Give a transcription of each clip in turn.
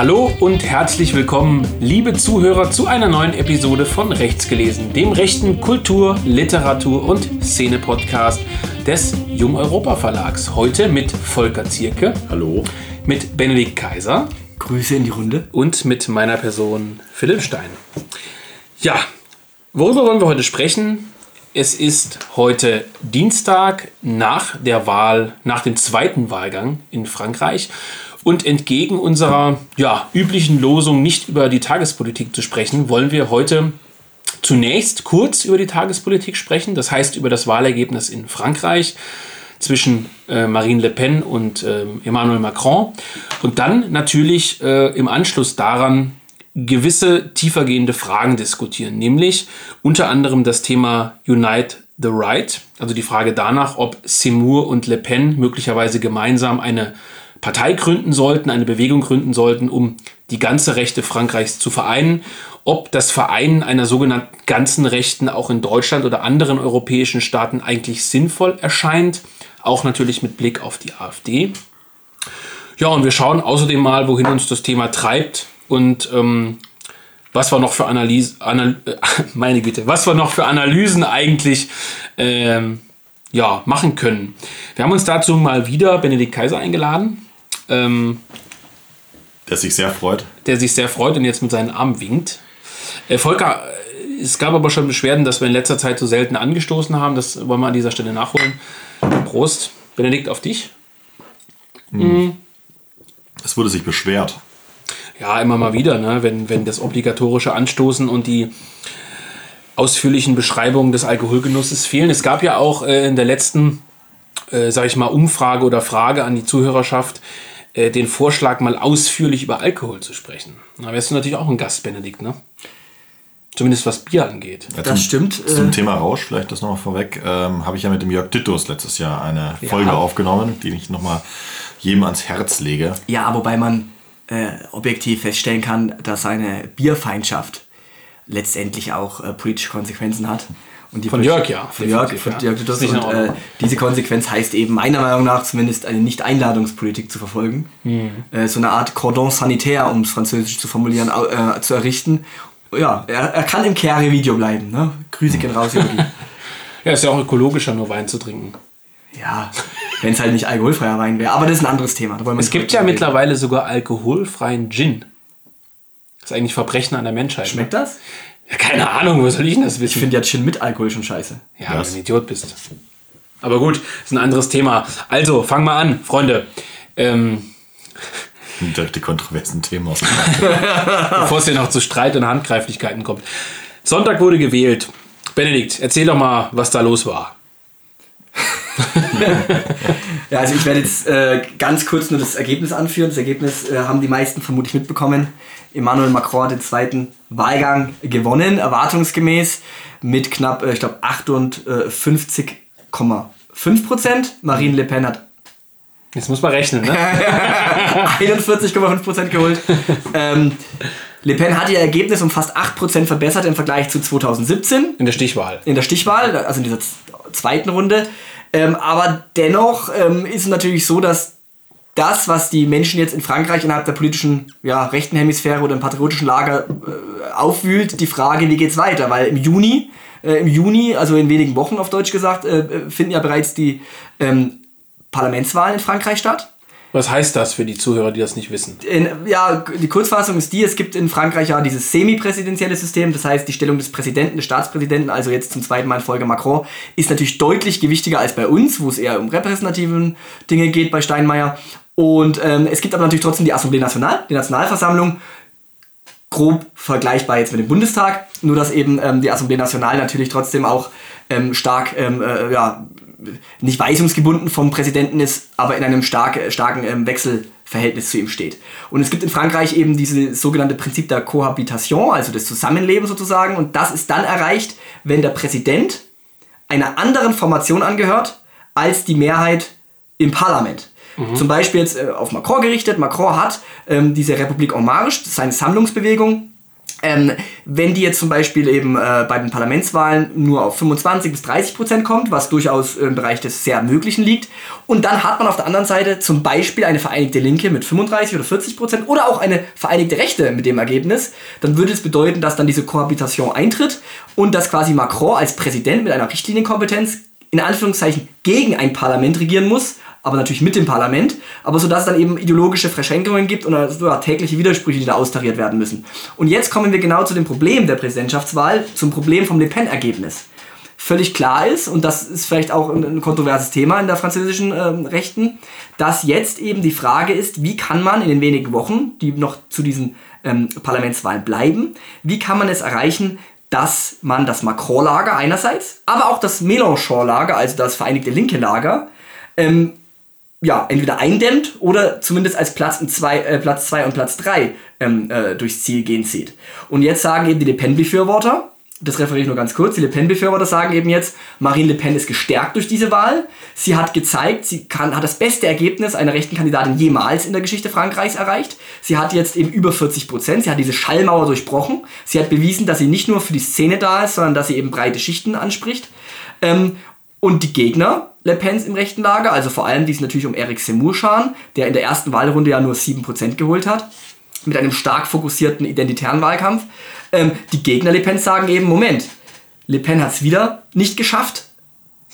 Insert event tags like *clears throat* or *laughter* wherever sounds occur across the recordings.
Hallo und herzlich willkommen, liebe Zuhörer, zu einer neuen Episode von Rechts gelesen, dem rechten Kultur-, Literatur- und Szene-Podcast des Jung Europa Verlags. Heute mit Volker Zierke. Hallo. Mit Benedikt Kaiser. Grüße in die Runde. Und mit meiner Person Philipp Stein. Ja, worüber wollen wir heute sprechen? Es ist heute Dienstag nach der Wahl, nach dem zweiten Wahlgang in Frankreich. Und entgegen unserer ja, üblichen Losung, nicht über die Tagespolitik zu sprechen, wollen wir heute zunächst kurz über die Tagespolitik sprechen. Das heißt über das Wahlergebnis in Frankreich zwischen äh, Marine Le Pen und äh, Emmanuel Macron. Und dann natürlich äh, im Anschluss daran gewisse tiefergehende Fragen diskutieren, nämlich unter anderem das Thema Unite the Right, also die Frage danach, ob Seymour und Le Pen möglicherweise gemeinsam eine Partei gründen sollten, eine Bewegung gründen sollten, um die ganze Rechte Frankreichs zu vereinen. Ob das Vereinen einer sogenannten ganzen Rechten auch in Deutschland oder anderen europäischen Staaten eigentlich sinnvoll erscheint, auch natürlich mit Blick auf die AfD. Ja, und wir schauen außerdem mal, wohin uns das Thema treibt und ähm, was wir noch für Analyse, Anal *laughs* meine Güte, was wir noch für Analysen eigentlich ähm, ja, machen können. Wir haben uns dazu mal wieder Benedikt Kaiser eingeladen. Ähm, der sich sehr freut. Der sich sehr freut und jetzt mit seinen Armen winkt. Äh, Volker, äh, es gab aber schon Beschwerden, dass wir in letzter Zeit so selten angestoßen haben. Das wollen wir an dieser Stelle nachholen. Prost. Benedikt, auf dich. Mhm. Es wurde sich beschwert. Ja, immer mal wieder, ne? wenn, wenn das obligatorische Anstoßen und die ausführlichen Beschreibungen des Alkoholgenusses fehlen. Es gab ja auch äh, in der letzten, äh, sage ich mal, Umfrage oder Frage an die Zuhörerschaft äh, den Vorschlag, mal ausführlich über Alkohol zu sprechen. Da wärst du natürlich auch ein Gast, Benedikt, ne? Zumindest was Bier angeht. Ja, das stimmt. Zum äh, Thema Rausch, vielleicht das nochmal vorweg, ähm, habe ich ja mit dem Jörg Tittus letztes Jahr eine ja. Folge aufgenommen, die ich nochmal jedem ans Herz lege. Ja, wobei man äh, objektiv feststellen kann, dass seine Bierfeindschaft letztendlich auch äh, politische Konsequenzen hat. Und von Jörg, ja. Von Jörg, von Jörg ja. und, äh, diese Konsequenz heißt eben meiner Meinung nach zumindest eine Nicht-Einladungspolitik zu verfolgen. Mhm. Äh, so eine Art Cordon sanitaire, um es französisch zu formulieren, äh, zu errichten. Ja, er, er kann im Kehre-Video bleiben. Ne? Grüße gehen raus, Jörg. *laughs* ja, ist ja auch ökologischer, nur Wein zu trinken. Ja, wenn es halt nicht alkoholfreier Wein wäre. Aber das ist ein anderes Thema. es gibt ja reden. mittlerweile sogar alkoholfreien Gin. Das ist eigentlich Verbrechen an der Menschheit. Ne? Schmeckt ne? das? Ja, keine Ahnung, was soll ich denn das wissen? Ich finde ja Gin mit Alkohol schon scheiße. Ja, weil du ein Idiot bist. Aber gut, ist ein anderes Thema. Also, fang mal an, Freunde. Ähm, Direkt die kontroversen Themen aus. *laughs* Bevor es hier noch zu Streit und Handgreiflichkeiten kommt. Sonntag wurde gewählt. Benedikt, erzähl doch mal, was da los war. *laughs* ja, also ich werde jetzt äh, ganz kurz nur das Ergebnis anführen. Das Ergebnis äh, haben die meisten vermutlich mitbekommen. Emmanuel Macron hat den zweiten Wahlgang gewonnen, erwartungsgemäß mit knapp, äh, ich glaube, 58,5 Prozent. Marine Le Pen hat Jetzt muss man rechnen, ne? *laughs* 41,5 Prozent geholt. Ähm, Le Pen hat ihr Ergebnis um fast 8 Prozent verbessert im Vergleich zu 2017. In der Stichwahl. In der Stichwahl, also in dieser zweiten Runde. Ähm, aber dennoch ähm, ist es natürlich so, dass das, was die Menschen jetzt in Frankreich innerhalb der politischen ja, rechten Hemisphäre oder im patriotischen Lager äh, aufwühlt, die Frage, wie geht's weiter? Weil im Juni, äh, im Juni, also in wenigen Wochen auf Deutsch gesagt, äh, finden ja bereits die ähm, Parlamentswahlen in Frankreich statt. Was heißt das für die Zuhörer, die das nicht wissen? In, ja, die Kurzfassung ist die, es gibt in Frankreich ja dieses semi-präsidentielle System, das heißt die Stellung des Präsidenten, des Staatspräsidenten, also jetzt zum zweiten Mal in Folge Macron, ist natürlich deutlich gewichtiger als bei uns, wo es eher um repräsentative Dinge geht bei Steinmeier. Und ähm, es gibt aber natürlich trotzdem die Assemblée Nationale, die Nationalversammlung, grob vergleichbar jetzt mit dem Bundestag, nur dass eben ähm, die Assemblée Nationale natürlich trotzdem auch ähm, stark ähm, äh, ja, nicht weisungsgebunden vom Präsidenten ist, aber in einem stark, starken ähm, Wechselverhältnis zu ihm steht. Und es gibt in Frankreich eben dieses sogenannte Prinzip der Cohabitation, also des Zusammenlebens sozusagen. Und das ist dann erreicht, wenn der Präsident einer anderen Formation angehört als die Mehrheit im Parlament. Mhm. Zum Beispiel jetzt äh, auf Macron gerichtet. Macron hat ähm, diese Republik en Marche, seine Sammlungsbewegung, ähm, wenn die jetzt zum Beispiel eben äh, bei den Parlamentswahlen nur auf 25 bis 30 Prozent kommt, was durchaus im Bereich des sehr Möglichen liegt, und dann hat man auf der anderen Seite zum Beispiel eine Vereinigte Linke mit 35 oder 40 Prozent oder auch eine Vereinigte Rechte mit dem Ergebnis, dann würde es bedeuten, dass dann diese Kohabitation eintritt und dass quasi Macron als Präsident mit einer Richtlinienkompetenz in Anführungszeichen gegen ein Parlament regieren muss, aber natürlich mit dem Parlament, aber so dass es dann eben ideologische Verschränkungen gibt und also, tägliche Widersprüche, die da austariert werden müssen. Und jetzt kommen wir genau zu dem Problem der Präsidentschaftswahl, zum Problem vom Le Pen-Ergebnis. Völlig klar ist, und das ist vielleicht auch ein kontroverses Thema in der französischen äh, Rechten, dass jetzt eben die Frage ist, wie kann man in den wenigen Wochen, die noch zu diesen ähm, Parlamentswahlen bleiben, wie kann man es erreichen, dass man das Macron-Lager einerseits, aber auch das Mélenchon-Lager, also das Vereinigte Linke Lager, ähm, ja, entweder eindämmt oder zumindest als Platz 2 äh, Platz zwei und Platz 3 ähm, äh, durchs Ziel gehen sieht. Und jetzt sagen eben die Le Pen-Befürworter, das referiere ich nur ganz kurz, die Le Pen-Befürworter sagen eben jetzt, Marine Le Pen ist gestärkt durch diese Wahl. Sie hat gezeigt, sie kann, hat das beste Ergebnis einer rechten Kandidatin jemals in der Geschichte Frankreichs erreicht. Sie hat jetzt eben über 40 Prozent, sie hat diese Schallmauer durchbrochen. Sie hat bewiesen, dass sie nicht nur für die Szene da ist, sondern dass sie eben breite Schichten anspricht. Ähm, und die Gegner Le Pens im rechten Lager, also vor allem die es natürlich um Eric Seymour scharen, der in der ersten Wahlrunde ja nur 7% geholt hat, mit einem stark fokussierten identitären Wahlkampf. Ähm, die Gegner Le Pens sagen eben, Moment, Le Pen hat es wieder nicht geschafft,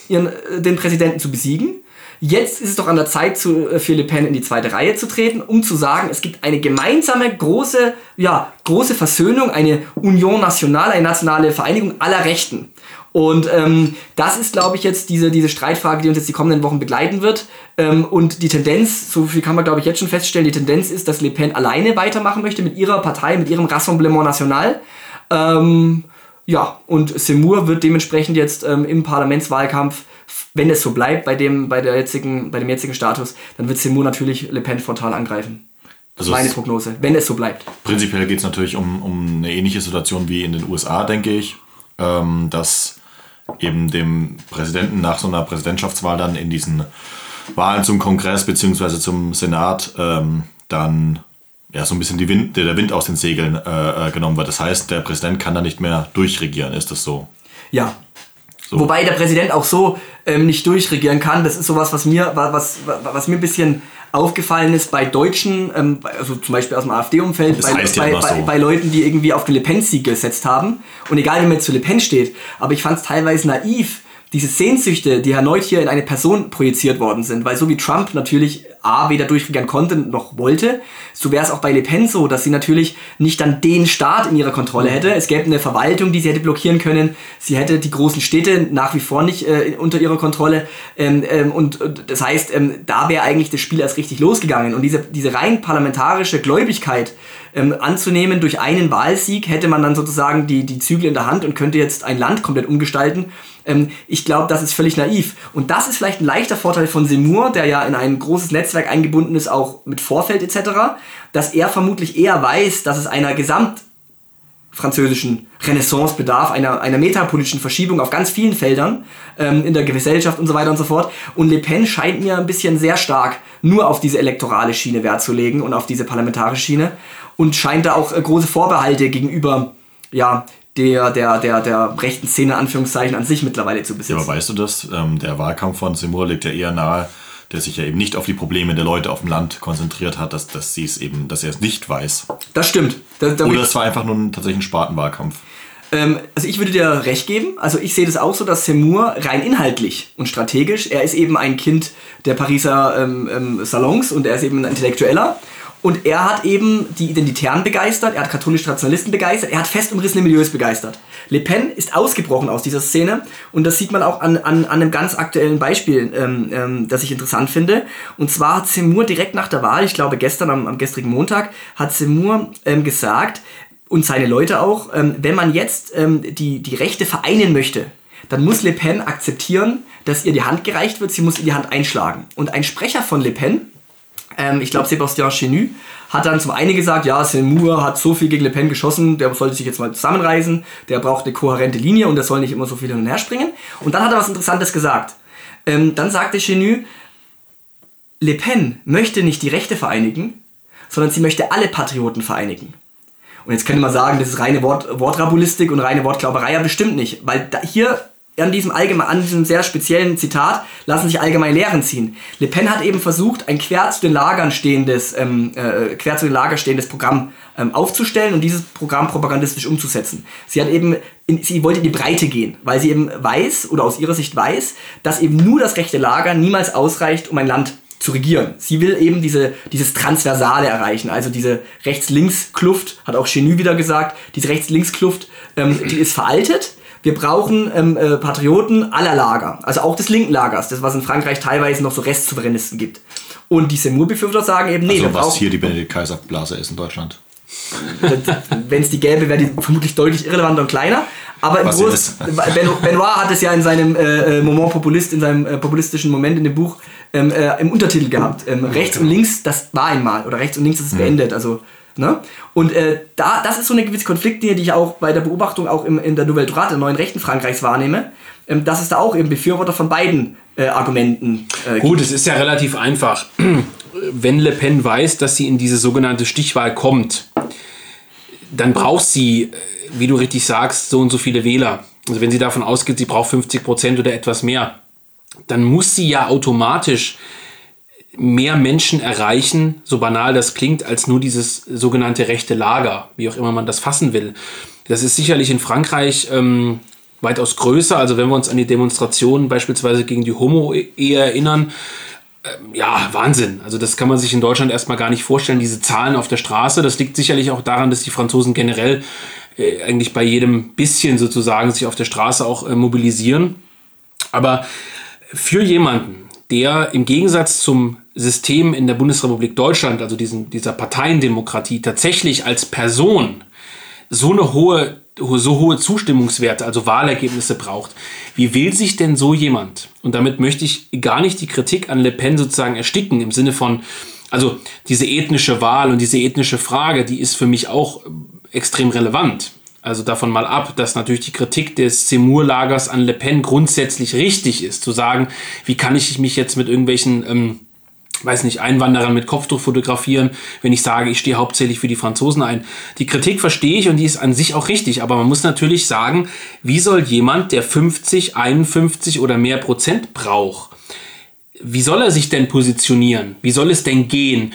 ihren, äh, den Präsidenten zu besiegen. Jetzt ist es doch an der Zeit zu, äh, für Le Pen in die zweite Reihe zu treten, um zu sagen, es gibt eine gemeinsame große, ja, große Versöhnung, eine Union Nationale, eine nationale Vereinigung aller Rechten. Und ähm, das ist, glaube ich, jetzt diese, diese Streitfrage, die uns jetzt die kommenden Wochen begleiten wird. Ähm, und die Tendenz, so viel kann man, glaube ich, jetzt schon feststellen, die Tendenz ist, dass Le Pen alleine weitermachen möchte mit ihrer Partei, mit ihrem Rassemblement National. Ähm, ja, und Seymour wird dementsprechend jetzt ähm, im Parlamentswahlkampf, wenn es so bleibt bei dem, bei, der jetzigen, bei dem jetzigen Status, dann wird Seymour natürlich Le Pen frontal angreifen. Das ist meine Prognose, wenn es so bleibt. Prinzipiell geht es natürlich um, um eine ähnliche Situation wie in den USA, denke ich. Ähm, dass eben dem Präsidenten nach so einer Präsidentschaftswahl dann in diesen Wahlen zum Kongress bzw. zum Senat ähm, dann ja, so ein bisschen die Wind, der Wind aus den Segeln äh, äh, genommen wird. Das heißt, der Präsident kann da nicht mehr durchregieren, ist das so? Ja. So. Wobei der Präsident auch so ähm, nicht durchregieren kann. Das ist sowas, was mir, was, was, was mir ein bisschen aufgefallen ist bei Deutschen, ähm, also zum Beispiel aus dem AfD-Umfeld, bei, bei, ja bei, so. bei, Leuten, die irgendwie auf den Le Pen-Sieg gesetzt haben. Und egal, wie man jetzt zu Le Pen steht, aber ich fand es teilweise naiv, diese Sehnsüchte, die erneut hier in eine Person projiziert worden sind, weil so wie Trump natürlich A, weder durchregieren konnte noch wollte, so wäre es auch bei Le Pen so, dass sie natürlich nicht dann den Staat in ihrer Kontrolle hätte. Es gäbe eine Verwaltung, die sie hätte blockieren können. Sie hätte die großen Städte nach wie vor nicht äh, unter ihrer Kontrolle. Ähm, ähm, und, und, das heißt, ähm, da wäre eigentlich das Spiel erst richtig losgegangen. Und diese, diese rein parlamentarische Gläubigkeit, ähm, anzunehmen. Durch einen Wahlsieg hätte man dann sozusagen die, die Zügel in der Hand und könnte jetzt ein Land komplett umgestalten. Ähm, ich glaube, das ist völlig naiv. Und das ist vielleicht ein leichter Vorteil von Seymour, der ja in ein großes Netzwerk eingebunden ist, auch mit Vorfeld etc., dass er vermutlich eher weiß, dass es einer Gesamt französischen Renaissance bedarf, einer, einer metapolitischen Verschiebung auf ganz vielen Feldern ähm, in der Gesellschaft und so weiter und so fort. Und Le Pen scheint mir ein bisschen sehr stark nur auf diese elektorale Schiene Wert zu legen und auf diese parlamentarische Schiene und scheint da auch äh, große Vorbehalte gegenüber ja, der, der, der, der rechten Szene Anführungszeichen an sich mittlerweile zu besitzen. Ja, aber weißt du das? Ähm, der Wahlkampf von Seymour liegt ja eher nahe, der sich ja eben nicht auf die Probleme der Leute auf dem Land konzentriert hat, dass, dass sie es eben, dass er es nicht weiß. Das stimmt. Da, da Oder es war einfach nur ein, tatsächlich ein Spatenwahlkampf. Ähm, also ich würde dir recht geben. Also ich sehe das auch so, dass Seymour rein inhaltlich und strategisch, er ist eben ein Kind der Pariser ähm, ähm, Salons und er ist eben ein Intellektueller. Und er hat eben die Identitären begeistert, er hat katholische Nationalisten begeistert, er hat fest umrissene Milieus begeistert. Le Pen ist ausgebrochen aus dieser Szene und das sieht man auch an, an, an einem ganz aktuellen Beispiel, ähm, ähm, das ich interessant finde. Und zwar hat Seymour direkt nach der Wahl, ich glaube gestern am, am gestrigen Montag, hat Seymour ähm, gesagt, und seine Leute auch, ähm, wenn man jetzt ähm, die, die Rechte vereinen möchte, dann muss Le Pen akzeptieren, dass ihr die Hand gereicht wird, sie muss ihr die Hand einschlagen. Und ein Sprecher von Le Pen, ähm, ich glaube, Sébastien Chenu hat dann zum einen gesagt, ja, Seymour hat so viel gegen Le Pen geschossen, der sollte sich jetzt mal zusammenreißen, der braucht eine kohärente Linie und der soll nicht immer so viel hin und her springen. Und dann hat er was Interessantes gesagt. Ähm, dann sagte Chenu, Le Pen möchte nicht die Rechte vereinigen, sondern sie möchte alle Patrioten vereinigen. Und jetzt könnte man sagen, das ist reine Wort, Wortrabulistik und reine Wortglauberei, ja bestimmt nicht. Weil da, hier an diesem, allgemein, an diesem sehr speziellen Zitat lassen sich allgemein Lehren ziehen. Le Pen hat eben versucht, ein quer zu den Lagern stehendes, ähm, äh, quer zu den Lagern stehendes Programm ähm, aufzustellen und dieses Programm propagandistisch umzusetzen. Sie hat eben, in, sie wollte in die Breite gehen, weil sie eben weiß oder aus ihrer Sicht weiß, dass eben nur das rechte Lager niemals ausreicht, um ein Land zu regieren. Sie will eben diese, dieses Transversale erreichen, also diese Rechts-Links-Kluft, hat auch Chenu wieder gesagt, diese Rechts-Links-Kluft, ähm, die ist veraltet wir brauchen ähm, äh, Patrioten aller Lager, also auch des linken Lagers, das was in Frankreich teilweise noch so Restsouveränisten gibt. Und die Semur-Befürworter sagen eben, nee, also, was hier die Benedikt-Kaiser-Blase ist in Deutschland. *laughs* Wenn es die gäbe, wäre die vermutlich deutlich irrelevanter und kleiner. Aber im Großen, *laughs* Benoit hat es ja in seinem äh, äh, Moment Populist, in seinem äh, populistischen Moment in dem Buch ähm, äh, im Untertitel gehabt. Ähm, rechts und links, das war einmal. Oder rechts und links, das ist mhm. beendet. Also Ne? Und äh, da, das ist so eine gewisse Konfliktlinie, die ich auch bei der Beobachtung auch im, in der Nouvelle Droite, der neuen Rechten Frankreichs wahrnehme, ähm, dass es da auch eben Befürworter von beiden äh, Argumenten äh, Gut, es ist ja relativ einfach. *clears throat* Wenn Le Pen weiß, dass sie in diese sogenannte Stichwahl kommt, dann braucht sie, äh, wie du richtig sagst, so und so viele Wähler. Also wenn sie davon ausgeht, sie braucht 50 Prozent oder etwas mehr, dann muss sie ja automatisch mehr Menschen erreichen, so banal das klingt, als nur dieses sogenannte rechte Lager, wie auch immer man das fassen will. Das ist sicherlich in Frankreich ähm, weitaus größer. Also wenn wir uns an die Demonstrationen beispielsweise gegen die Homo-Ehe erinnern, ähm, ja, Wahnsinn. Also das kann man sich in Deutschland erstmal gar nicht vorstellen, diese Zahlen auf der Straße. Das liegt sicherlich auch daran, dass die Franzosen generell äh, eigentlich bei jedem bisschen sozusagen sich auf der Straße auch äh, mobilisieren. Aber für jemanden, der im Gegensatz zum System in der Bundesrepublik Deutschland, also diesen, dieser Parteiendemokratie, tatsächlich als Person so eine hohe, so hohe Zustimmungswerte, also Wahlergebnisse braucht. Wie will sich denn so jemand, und damit möchte ich gar nicht die Kritik an Le Pen sozusagen ersticken, im Sinne von, also diese ethnische Wahl und diese ethnische Frage, die ist für mich auch extrem relevant. Also davon mal ab, dass natürlich die Kritik des Zemur-Lagers an Le Pen grundsätzlich richtig ist, zu sagen, wie kann ich mich jetzt mit irgendwelchen, ähm, weiß nicht, Einwanderern mit Kopftuch fotografieren, wenn ich sage, ich stehe hauptsächlich für die Franzosen ein. Die Kritik verstehe ich und die ist an sich auch richtig, aber man muss natürlich sagen, wie soll jemand, der 50, 51 oder mehr Prozent braucht, wie soll er sich denn positionieren? Wie soll es denn gehen?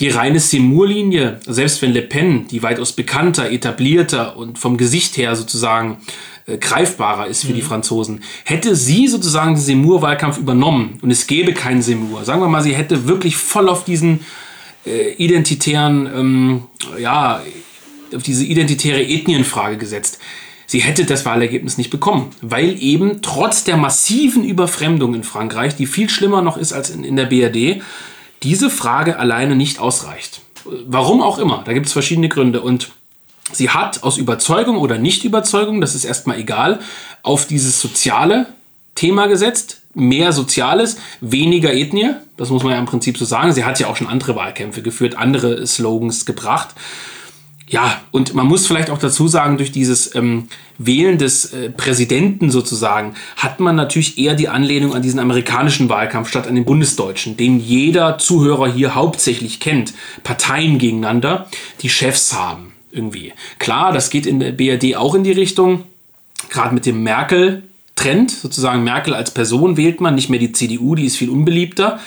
Die reine Seymour-Linie, selbst wenn Le Pen, die weitaus bekannter, etablierter und vom Gesicht her sozusagen äh, greifbarer ist für mhm. die Franzosen, hätte sie sozusagen den Seymour-Wahlkampf übernommen und es gäbe keinen Seymour, sagen wir mal, sie hätte wirklich voll auf diesen äh, identitären, ähm, ja, auf diese identitäre Ethnienfrage gesetzt. Sie hätte das Wahlergebnis nicht bekommen, weil eben trotz der massiven Überfremdung in Frankreich, die viel schlimmer noch ist als in, in der BRD, diese Frage alleine nicht ausreicht. Warum auch immer, da gibt es verschiedene Gründe. Und sie hat aus Überzeugung oder Nicht-Überzeugung, das ist erstmal egal, auf dieses soziale Thema gesetzt. Mehr Soziales, weniger Ethnie, das muss man ja im Prinzip so sagen. Sie hat ja auch schon andere Wahlkämpfe geführt, andere Slogans gebracht. Ja, und man muss vielleicht auch dazu sagen, durch dieses ähm, Wählen des äh, Präsidenten sozusagen hat man natürlich eher die Anlehnung an diesen amerikanischen Wahlkampf statt an den bundesdeutschen, den jeder Zuhörer hier hauptsächlich kennt. Parteien gegeneinander, die Chefs haben irgendwie. Klar, das geht in der BRD auch in die Richtung, gerade mit dem Merkel-Trend, sozusagen Merkel als Person wählt man, nicht mehr die CDU, die ist viel unbeliebter.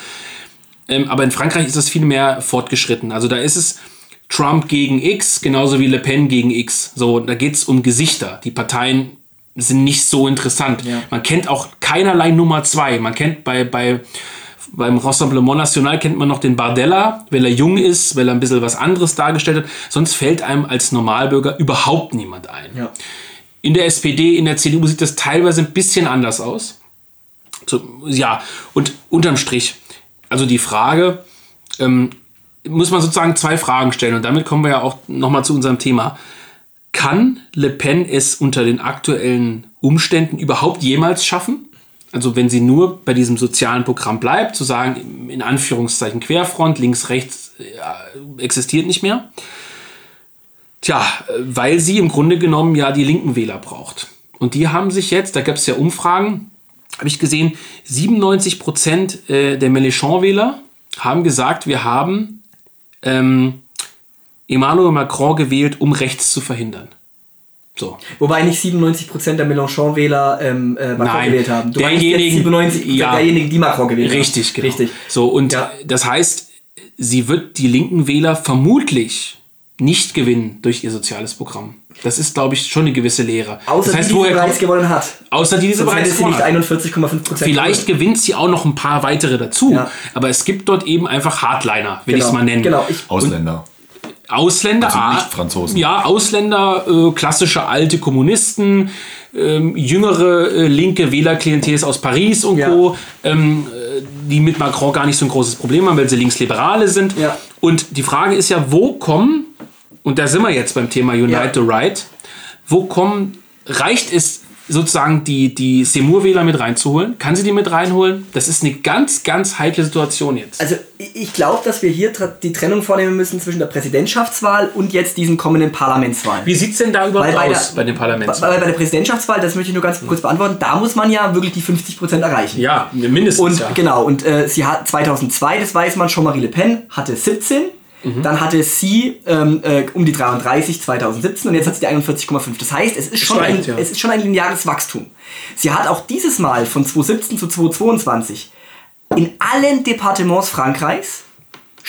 Ähm, aber in Frankreich ist das viel mehr fortgeschritten. Also da ist es Trump gegen X, genauso wie Le Pen gegen X. So, da geht es um Gesichter. Die Parteien sind nicht so interessant. Ja. Man kennt auch keinerlei Nummer zwei. Man kennt bei, bei beim Rassemblement National kennt man noch den Bardella, weil er jung ist, weil er ein bisschen was anderes dargestellt hat. Sonst fällt einem als Normalbürger überhaupt niemand ein. Ja. In der SPD, in der CDU sieht das teilweise ein bisschen anders aus. So, ja, und unterm Strich, also die Frage, ähm, muss man sozusagen zwei Fragen stellen und damit kommen wir ja auch nochmal zu unserem Thema. Kann Le Pen es unter den aktuellen Umständen überhaupt jemals schaffen? Also wenn sie nur bei diesem sozialen Programm bleibt, zu sagen, in Anführungszeichen Querfront, links, rechts äh, existiert nicht mehr. Tja, weil sie im Grunde genommen ja die linken Wähler braucht. Und die haben sich jetzt, da gab es ja Umfragen, habe ich gesehen, 97 Prozent äh, der Mélenchon-Wähler haben gesagt, wir haben ähm, Emmanuel Macron gewählt, um rechts zu verhindern. So. Wobei nicht 97% der Mélenchon-Wähler ähm, äh, Macron Nein, gewählt haben. Du meinst derjenigen- jetzt 97% ja. derjenigen, die Macron gewählt haben. Richtig, genau. Richtig. So, und Ja. das heißt, sie wird die linken Wähler vermutlich nicht gewinnen durch ihr soziales Programm. Das ist, glaube ich, schon eine gewisse Lehre. Außer das heißt, die, die bereits kommt, gewonnen hat. außer die, die sie Sonst bereits gewonnen nicht hat. 41,5% Vielleicht gewonnen. gewinnt sie auch noch ein paar weitere dazu. Ja. Aber es gibt dort eben einfach Hardliner, will ich es mal nennen. Genau. Ich, Ausländer. Ausländer, Also ah, nicht Franzosen. Ja, Ausländer, äh, klassische alte Kommunisten, ähm, jüngere äh, linke Wählerklientel aus Paris und Ja. Co., ähm, äh, die mit Macron gar nicht so ein großes Problem haben, weil sie Linksliberale sind. Ja. Und die Frage ist ja, wo kommen, und da sind wir jetzt beim Thema Unite Ja. the Right, wo kommen, reicht es sozusagen die, die Semur-Wähler mit reinzuholen? Kann sie die mit reinholen? Das ist eine ganz, ganz heikle Situation jetzt. also ich- glaube, dass wir hier die Trennung vornehmen müssen zwischen der Präsidentschaftswahl und jetzt diesen kommenden Parlamentswahlen. Wie sieht es denn da überhaupt bei aus der- bei den Parlaments? Bei, bei der Präsidentschaftswahl, das möchte ich nur ganz kurz beantworten, da muss man ja wirklich die 50% erreichen. Ja, mindestens. Und ja. genau, und äh, sie hat 2002, das weiß man, Jean-Marie Le Pen hatte 17. Mhm. Dann hatte sie ähm, äh, um die 33 2017 und jetzt hat sie die 41,5. Das heißt, es ist, schon Steigt, ein, ja. es ist schon ein lineares Wachstum. Sie hat auch dieses Mal von 2017 zu 2022 in allen Departements Frankreichs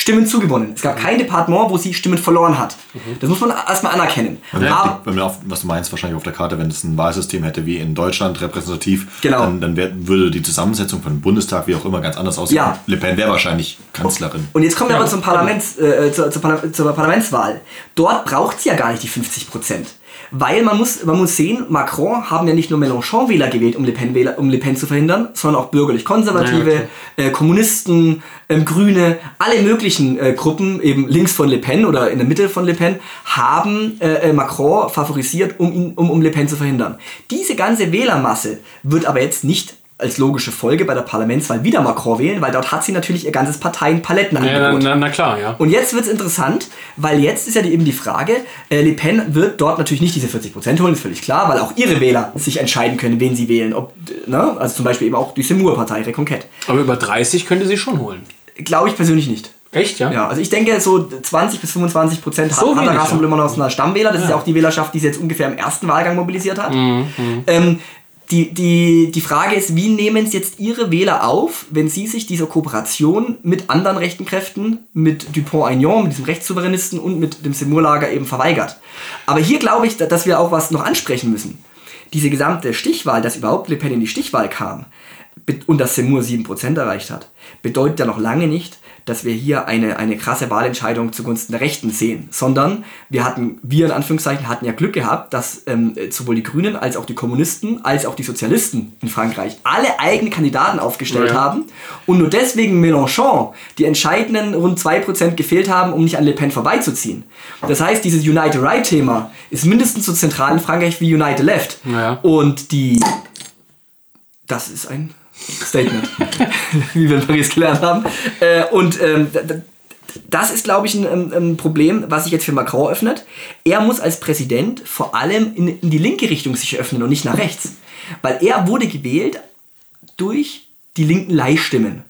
Stimmen zugewonnen. Es gab kein Departement, wo sie Stimmen verloren hat. Das muss man erstmal anerkennen. Man Aber, wenn man auf, was du meinst, wahrscheinlich auf der Karte, wenn es ein Wahlsystem hätte wie in Deutschland repräsentativ, Genau. dann, dann wär, würde die Zusammensetzung von Bundestag wie auch immer ganz anders aussehen. Ja. Le Pen wäre wahrscheinlich Kanzlerin. Und jetzt kommen wir Ja. aber zum Parlaments, äh, zur, zur, Parla- zur Parlamentswahl. Dort braucht sie ja gar nicht die 50 Prozent. Weil man muss, man muss sehen, Macron haben ja nicht nur Mélenchon-Wähler gewählt, um Le, Pen -Wähler, um Le Pen zu verhindern, sondern auch bürgerlich-konservative, Ja, äh, Kommunisten, ähm, Grüne, alle möglichen äh, Gruppen, eben links von Le Pen oder in der Mitte von Le Pen, haben äh, äh, Macron favorisiert, um, ihn, um, um Le Pen zu verhindern. Diese ganze Wählermasse wird aber jetzt nicht als logische Folge bei der Parlamentswahl wieder Macron wählen, weil dort hat sie natürlich ihr ganzes Parteienpalettenangebot. ja, na, na, klar, ja. Und jetzt wird es interessant, weil jetzt ist ja die, eben die Frage, äh, Le Pen wird dort natürlich nicht diese 40% holen, ist völlig klar, weil auch ihre Wähler sich entscheiden können, wen sie wählen. Ob, ne? Also zum Beispiel eben auch die Semur-Partei, Reconquête. Aber über 30 könnte sie schon holen. Glaube ich persönlich nicht. Echt, ja? Ja, also ich denke, so 20 bis 25 Prozent So hat, hat der ja. aus einer Stammwähler. Das ist ja auch die Wählerschaft, die sie jetzt ungefähr im ersten Wahlgang mobilisiert hat. Mhm, Ähm, die, die, die Frage ist, wie nehmen es jetzt Ihre Wähler auf, wenn Sie sich dieser Kooperation mit anderen rechten Kräften, mit Dupont-Aignan, mit diesem Rechtssouveränisten und mit dem Semur-Lager eben verweigert? Aber hier glaube ich, dass wir auch was noch ansprechen müssen. Diese gesamte Stichwahl, dass überhaupt Le Pen in die Stichwahl kam und dass Semur 7% erreicht hat, bedeutet ja noch lange nicht, dass wir hier eine, eine krasse Wahlentscheidung zugunsten der Rechten sehen, sondern wir hatten, wir in Anführungszeichen, hatten ja Glück gehabt, dass ähm, sowohl die Grünen als auch die Kommunisten als auch die Sozialisten in Frankreich alle eigene Kandidaten aufgestellt Ja. haben und nur deswegen Mélenchon die entscheidenden rund 2% gefehlt haben, um nicht an Le Pen vorbeizuziehen. Das heißt, dieses Unite Right Thema ist mindestens so zentral in Frankreich wie Unite Left. Ja. Und die das ist ein Statement, *laughs* wie wir in Paris gelernt haben. Äh, und ähm, das ist, glaube ich, ein, ein, ein Problem, was sich jetzt für Macron öffnet. Er muss als Präsident vor allem in, in die linke Richtung sich öffnen und nicht nach rechts. Weil er wurde gewählt durch die linken Leihstimmen.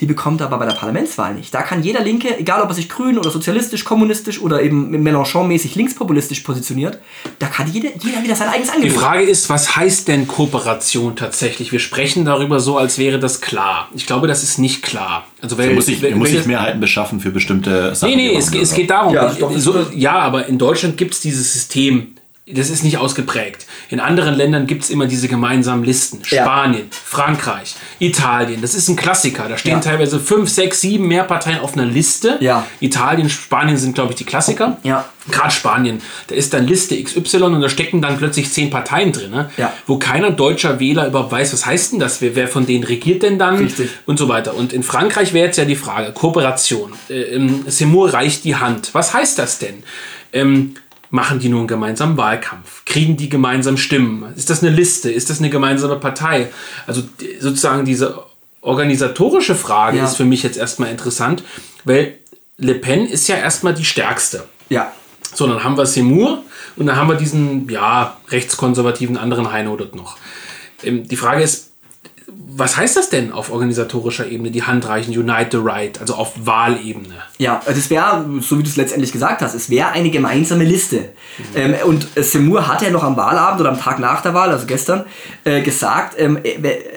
Die bekommt er aber bei der Parlamentswahl nicht. Da kann jeder Linke, egal ob er sich grün oder sozialistisch, kommunistisch oder eben Mélenchon-mäßig linkspopulistisch positioniert, da kann jeder, jeder wieder sein eigenes Die Angebot. Frage ist, was heißt denn Kooperation tatsächlich? Wir sprechen darüber so, als wäre das klar. Ich glaube, das ist nicht klar. Also, weil, Er muss sich, er wenn- muss wenn das- Mehrheiten beschaffen für bestimmte Sachen. Nee, nee, die es, es geht darum. Ja, ich, so, ja, aber in Deutschland gibt es dieses System. Das ist nicht ausgeprägt. In anderen Ländern gibt es immer diese gemeinsamen Listen. Ja. Spanien, Frankreich, Italien. Das ist ein Klassiker. Da stehen Ja. teilweise fünf, sechs, sieben Mehrparteien auf einer Liste. Ja. Italien, Spanien sind, glaube ich, die Klassiker. Ja. Gerade Spanien. Da ist dann Liste XY und da stecken dann plötzlich zehn Parteien drin. Ne? Ja. Wo keiner deutscher Wähler überhaupt weiß, was heißt denn das? Wer, wer von denen regiert denn dann? Richtig. und so weiter. Und in Frankreich wäre jetzt ja die Frage, Kooperation. Äh, ähm, Seymour reicht die Hand. Was heißt das denn? Ähm, machen die nur einen gemeinsamen Wahlkampf? Kriegen die gemeinsam Stimmen? Ist das eine Liste? Ist das eine gemeinsame Partei? Also sozusagen diese organisatorische Frage Ja. ist für mich jetzt erstmal interessant, weil Le Pen ist ja erstmal die stärkste. Ja, So, dann haben wir Seymour und dann haben wir diesen, ja, rechtskonservativen anderen Heino dort noch. Ähm, die Frage ist, was heißt das denn auf organisatorischer Ebene, die Handreichen Unite the Right, also auf Wahlebene? Ja, das wäre, so wie du es letztendlich gesagt hast, es wäre eine gemeinsame Liste. Mhm. Ähm, und äh, Semur hat ja noch am Wahlabend oder am Tag nach der Wahl, also gestern, äh, gesagt, ähm,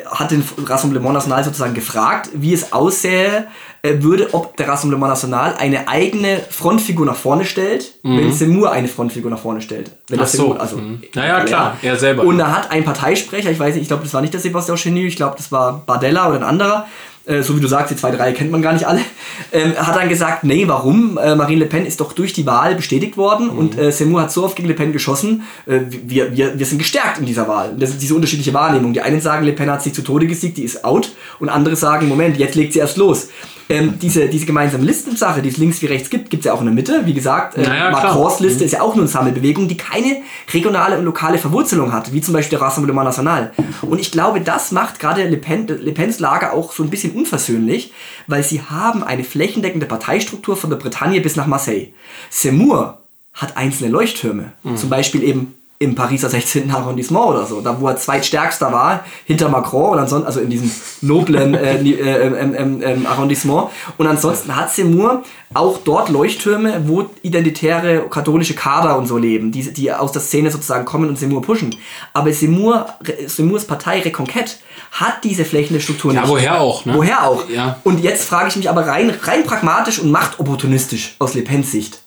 hat den Rassemblement National sozusagen gefragt, wie es aussähe, äh, würde, ob der Rassemblement National eine eigene Frontfigur nach vorne stellt, mhm. wenn Semur eine Frontfigur nach vorne stellt. Wenn Ach so. Semur, also, mhm. Naja, klar, er selber. Und da hat ein Parteisprecher, ich weiß nicht, ich glaube, das war nicht der Sebastian Chenu, ich glaube, das war Bardella oder ein anderer, äh, so wie du sagst, die zwei, drei kennt man gar nicht alle, *laughs* ähm, hat dann gesagt, nee, warum? Äh, Marine Le Pen ist doch durch die Wahl bestätigt worden mhm. und äh, Seymour hat so oft gegen Le Pen geschossen, äh, wir, wir, wir sind gestärkt in dieser Wahl. Das ist diese unterschiedliche Wahrnehmung. Die einen sagen, Le Pen hat sich zu Tode gesiegt, die ist out und andere sagen, Moment, jetzt legt sie erst los. Ähm, diese, diese gemeinsame Listensache, die es links wie rechts gibt, gibt es ja auch in der Mitte. Wie gesagt, äh, naja, Macrons Liste mhm. ist ja auch nur eine Sammelbewegung, die keine regionale und lokale Verwurzelung hat, wie zum Beispiel der Rassemblement National. Und ich glaube, das macht gerade Le, Pen, Le Pens Lager auch so ein bisschen unversöhnlich, weil sie haben eine flächendeckende Parteistruktur von der Bretagne bis nach Marseille. Semur hat einzelne Leuchttürme, mhm. zum Beispiel eben im Pariser 16. Arrondissement oder so, da wo er zweitstärkster war, hinter Macron und ansonsten, also in diesem noblen äh, äh, ähm, Arrondissement. Und ansonsten hat Seymour auch dort Leuchttürme, wo identitäre katholische Kader und so leben, die, die aus der Szene sozusagen kommen und Seymour pushen. Aber Seymour, Seymours Partei Reconquête hat diese flächende Struktur ja, nicht. Ja, woher auch, ne? Woher auch. Ja. Und jetzt frage ich mich aber rein, rein pragmatisch und machtopportunistisch aus Le Pens Sicht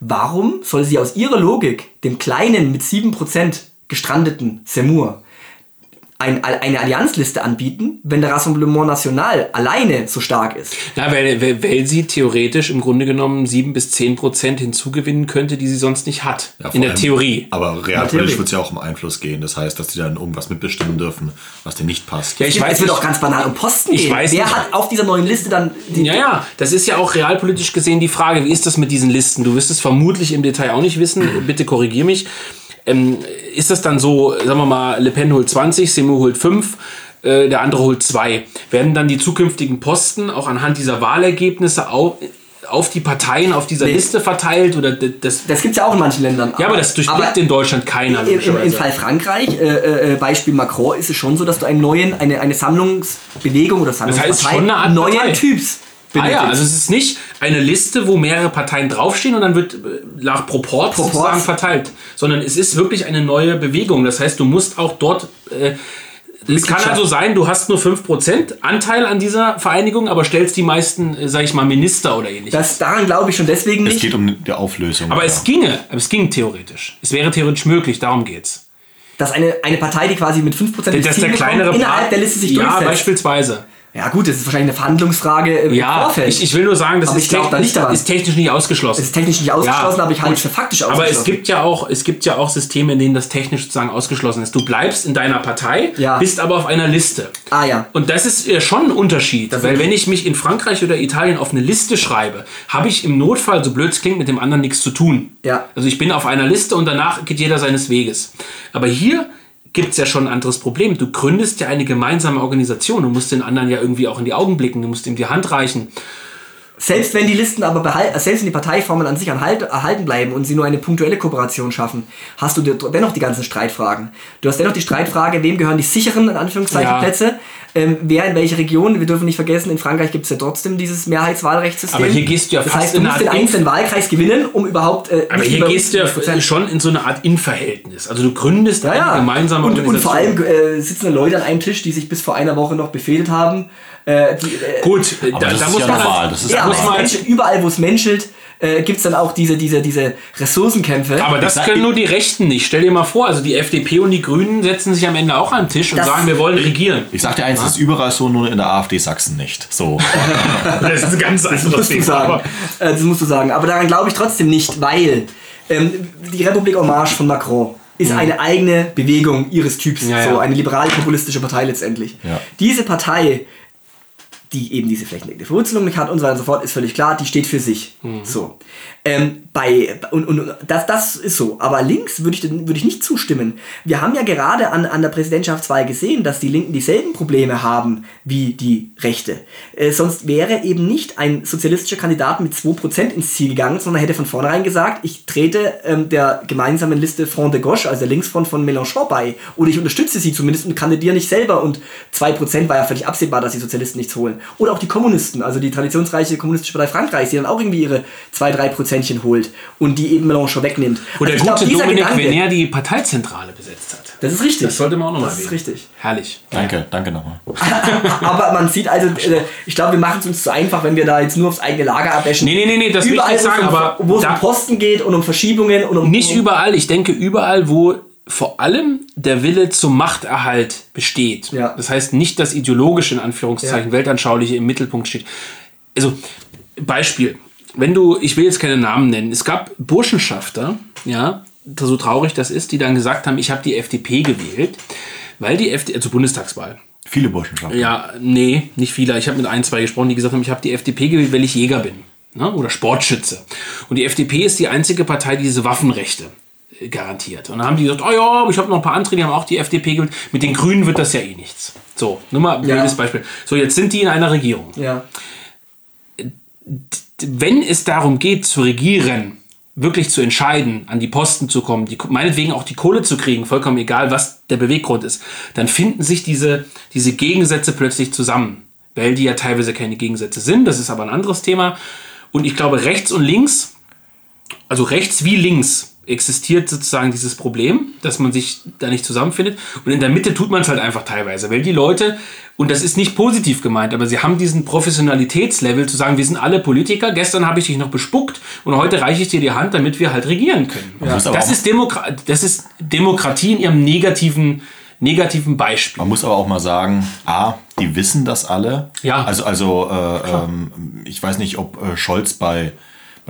Warum soll sie aus ihrer Logik dem kleinen mit 7% gestrandeten Semur ein, eine Allianzliste anbieten, wenn der Rassemblement National alleine so stark ist. Ja, weil, weil, weil sie theoretisch im Grunde genommen 7 bis 10 Prozent hinzugewinnen könnte, die sie sonst nicht hat. Ja, in der allem, Theorie. Aber realpolitisch wird es ja auch um Einfluss gehen. Das heißt, dass sie dann irgendwas mitbestimmen dürfen, was dir nicht passt. Ja, ich es weiß, es wird auch ganz banal um Posten ich gehen. Weiß Wer nicht. hat auf dieser neuen Liste dann... Die ja, ja, das ist ja auch realpolitisch gesehen die Frage, wie ist das mit diesen Listen? Du wirst es vermutlich im Detail auch nicht wissen. Bitte korrigier mich. Ähm, ist das dann so, sagen wir mal, Le Pen holt 20, Seymour holt 5, äh, der andere holt 2? Werden dann die zukünftigen Posten auch anhand dieser Wahlergebnisse auf, auf die Parteien auf dieser nee. Liste verteilt oder das das gibt es ja auch in manchen Ländern ja aber das durchblickt in Deutschland keiner im, im, im Fall Frankreich äh, äh, Beispiel Macron ist es schon so dass du einen neuen eine, eine Sammlungsbewegung oder Sammlungspartei das heißt schon eine Art neuen Partei. Typs benötigt. Ah ja, also es ist nicht eine Liste, wo mehrere Parteien draufstehen und dann wird äh, nach Proport, Proport. sozusagen verteilt, sondern es ist wirklich eine neue Bewegung. Das heißt, du musst auch dort... Äh, es kann also sein, du hast nur 5% Anteil an dieser Vereinigung, aber stellst die meisten, äh, sag ich mal, Minister oder ähnliches. Das daran glaube ich schon deswegen nicht. Es geht um die Auflösung. Aber ja. es ginge, aber es ging theoretisch. Es wäre theoretisch möglich, darum geht's. Dass eine, eine Partei, die quasi mit 5% das der kleinere innerhalb der Liste sich durchsetzt. Ja, beispielsweise. Ja gut, das ist wahrscheinlich eine Verhandlungsfrage im ja, Vorfeld. Ich, ich will nur sagen, das ist, technisch, da nicht ist technisch nicht ausgeschlossen. Es ist technisch nicht ausgeschlossen, ja, aber ich halte es für faktisch ausgeschlossen. Aber es gibt, ja auch, es gibt ja auch Systeme, in denen das technisch sozusagen ausgeschlossen ist. Du bleibst in deiner Partei, ja. bist aber auf einer Liste. Ah ja. Und das ist ja schon ein Unterschied, das weil wenn ich mich in Frankreich oder Italien auf eine Liste schreibe, habe ich im Notfall, so blöd es klingt, mit dem anderen nichts zu tun. Ja. Also ich bin auf einer Liste und danach geht jeder seines Weges. Aber hier gibt es ja schon ein anderes Problem. Du gründest ja eine gemeinsame Organisation. Du musst den anderen ja irgendwie auch in die Augen blicken. Du musst ihm die Hand reichen. Selbst wenn die Listen aber behalten, selbst wenn die Parteiformen an sich erhalten bleiben und sie nur eine punktuelle Kooperation schaffen, hast du dennoch die ganzen Streitfragen. Du hast dennoch die Streitfrage, wem gehören die sicheren, in Anführungszeichen, ja. Plätze, ähm, wer in welche Region. Wir dürfen nicht vergessen, in Frankreich gibt es ja trotzdem dieses Mehrheitswahlrechtssystem. Aber hier gehst du ja das fast heißt, du musst den einzelnen Wahlkreis gewinnen, um überhaupt. Äh, aber hier gehst du ja schon in so eine Art Inverhältnis. Also du gründest ja, ja. eine gemeinsame und, Organisation. Und vor allem äh, sitzen Leute an einem Tisch, die sich bis vor einer Woche noch befehdet haben äh, die, äh, Gut, da, da muss ja man normal. Das ist ja, muss man überall, wo es menschelt, äh, gibt es dann auch diese, diese, diese Ressourcenkämpfe. Aber das können nur die Rechten nicht. Stell dir mal vor, also die FDP und die Grünen setzen sich am Ende auch an den Tisch und sagen, wir wollen regieren. Ich sag dir eins, das ist überall so, nur in der AfD Sachsen nicht. So. *laughs* das ist ein ganz anderes das musst, du sagen. Äh, das musst du sagen. Aber daran glaube ich trotzdem nicht, weil ähm, die Republik Marche von Macron ist mhm. eine eigene Bewegung ihres Typs. Ja, so eine liberal-populistische Partei letztendlich. Ja. Diese Partei die eben diese flächendeckende Verwurzelung nicht hat und so weiter und so fort, ist völlig klar, die steht für sich. So. Ähm, bei, und, und das, das ist so. Aber links würde ich, würde ich nicht zustimmen. Wir haben ja gerade an, an der Präsidentschaftswahl gesehen, dass die Linken dieselben Probleme haben wie die Rechte. Äh, sonst wäre eben nicht ein sozialistischer Kandidat mit 2% ins Ziel gegangen, sondern hätte von vornherein gesagt, ich trete ähm, der gemeinsamen Liste Front de Gauche, also der Linksfront von Mélenchon bei. Oder ich unterstütze sie zumindest und kandidiere nicht selber. Und 2% war ja völlig absehbar, dass die Sozialisten nichts holen. Oder auch die Kommunisten, also die traditionsreiche kommunistische Partei Frankreichs, die dann auch irgendwie ihre 2-3% Prozentchen holt und die eben Mélenchon wegnimmt. Oder Also der gute glaub, Dominik, Gedanke- wenn er die Parteizentrale besetzt hat. Das ist richtig. Das sollte man auch nochmal Das ist richtig. Herrlich. Danke, danke nochmal. *laughs* Aber man sieht also, äh, ich glaube, wir machen es uns zu einfach, wenn wir da jetzt nur aufs eigene Lager abwäschen. Nee, nee, nee, nee, das will ich Überall, nicht sagen, wo es um, aber wo es um Posten geht und um Verschiebungen und um. Nicht um, überall, ich denke überall, wo vor allem der Wille zum Machterhalt besteht. Ja. Das heißt nicht das ideologische, in Anführungszeichen, Ja. weltanschauliche im Mittelpunkt steht. Also, Beispiel. Wenn du, ich will jetzt keine Namen nennen, es gab Burschenschafter, ja, so traurig das ist, die dann gesagt haben, ich habe die FDP gewählt, weil die FDP, also Bundestagswahl, Viele Burschenschaften. ja, nee, nicht viele. Ich habe mit ein, zwei gesprochen, die gesagt haben, ich habe die FDP gewählt, weil ich Jäger bin. Ne? Oder Sportschütze. Und die FDP ist die einzige Partei, die diese Waffenrechte garantiert. Und dann haben die gesagt, oh ja, ich habe noch ein paar andere, die haben auch die FDP gewählt. Mit den Grünen wird das ja eh nichts. So, nur mal ein Ja. Beispiel. So, jetzt sind die in einer Regierung. Ja. Wenn es darum geht, zu regieren, wirklich zu entscheiden, an die Posten zu kommen, die, meinetwegen auch die Kohle zu kriegen, vollkommen egal, was der Beweggrund ist, dann finden sich diese, diese Gegensätze plötzlich zusammen. Weil die ja teilweise keine Gegensätze sind, das ist aber ein anderes Thema. Und ich glaube, rechts und links, also rechts wie links, existiert sozusagen dieses Problem, dass man sich da nicht zusammenfindet. Und in der Mitte tut man es halt einfach teilweise, weil die Leute, und das ist nicht positiv gemeint, aber sie haben diesen Professionalitätslevel zu sagen, wir sind alle Politiker, gestern habe ich dich noch bespuckt und heute reiche ich dir die Hand, damit wir halt regieren können. aber Das, ist Demokra das ist Demokratie in ihrem negativen, negativen Beispiel. Man muss aber auch mal sagen, A, die wissen das alle. Ja. Also, also äh, ähm, ich weiß nicht, ob äh, Scholz bei,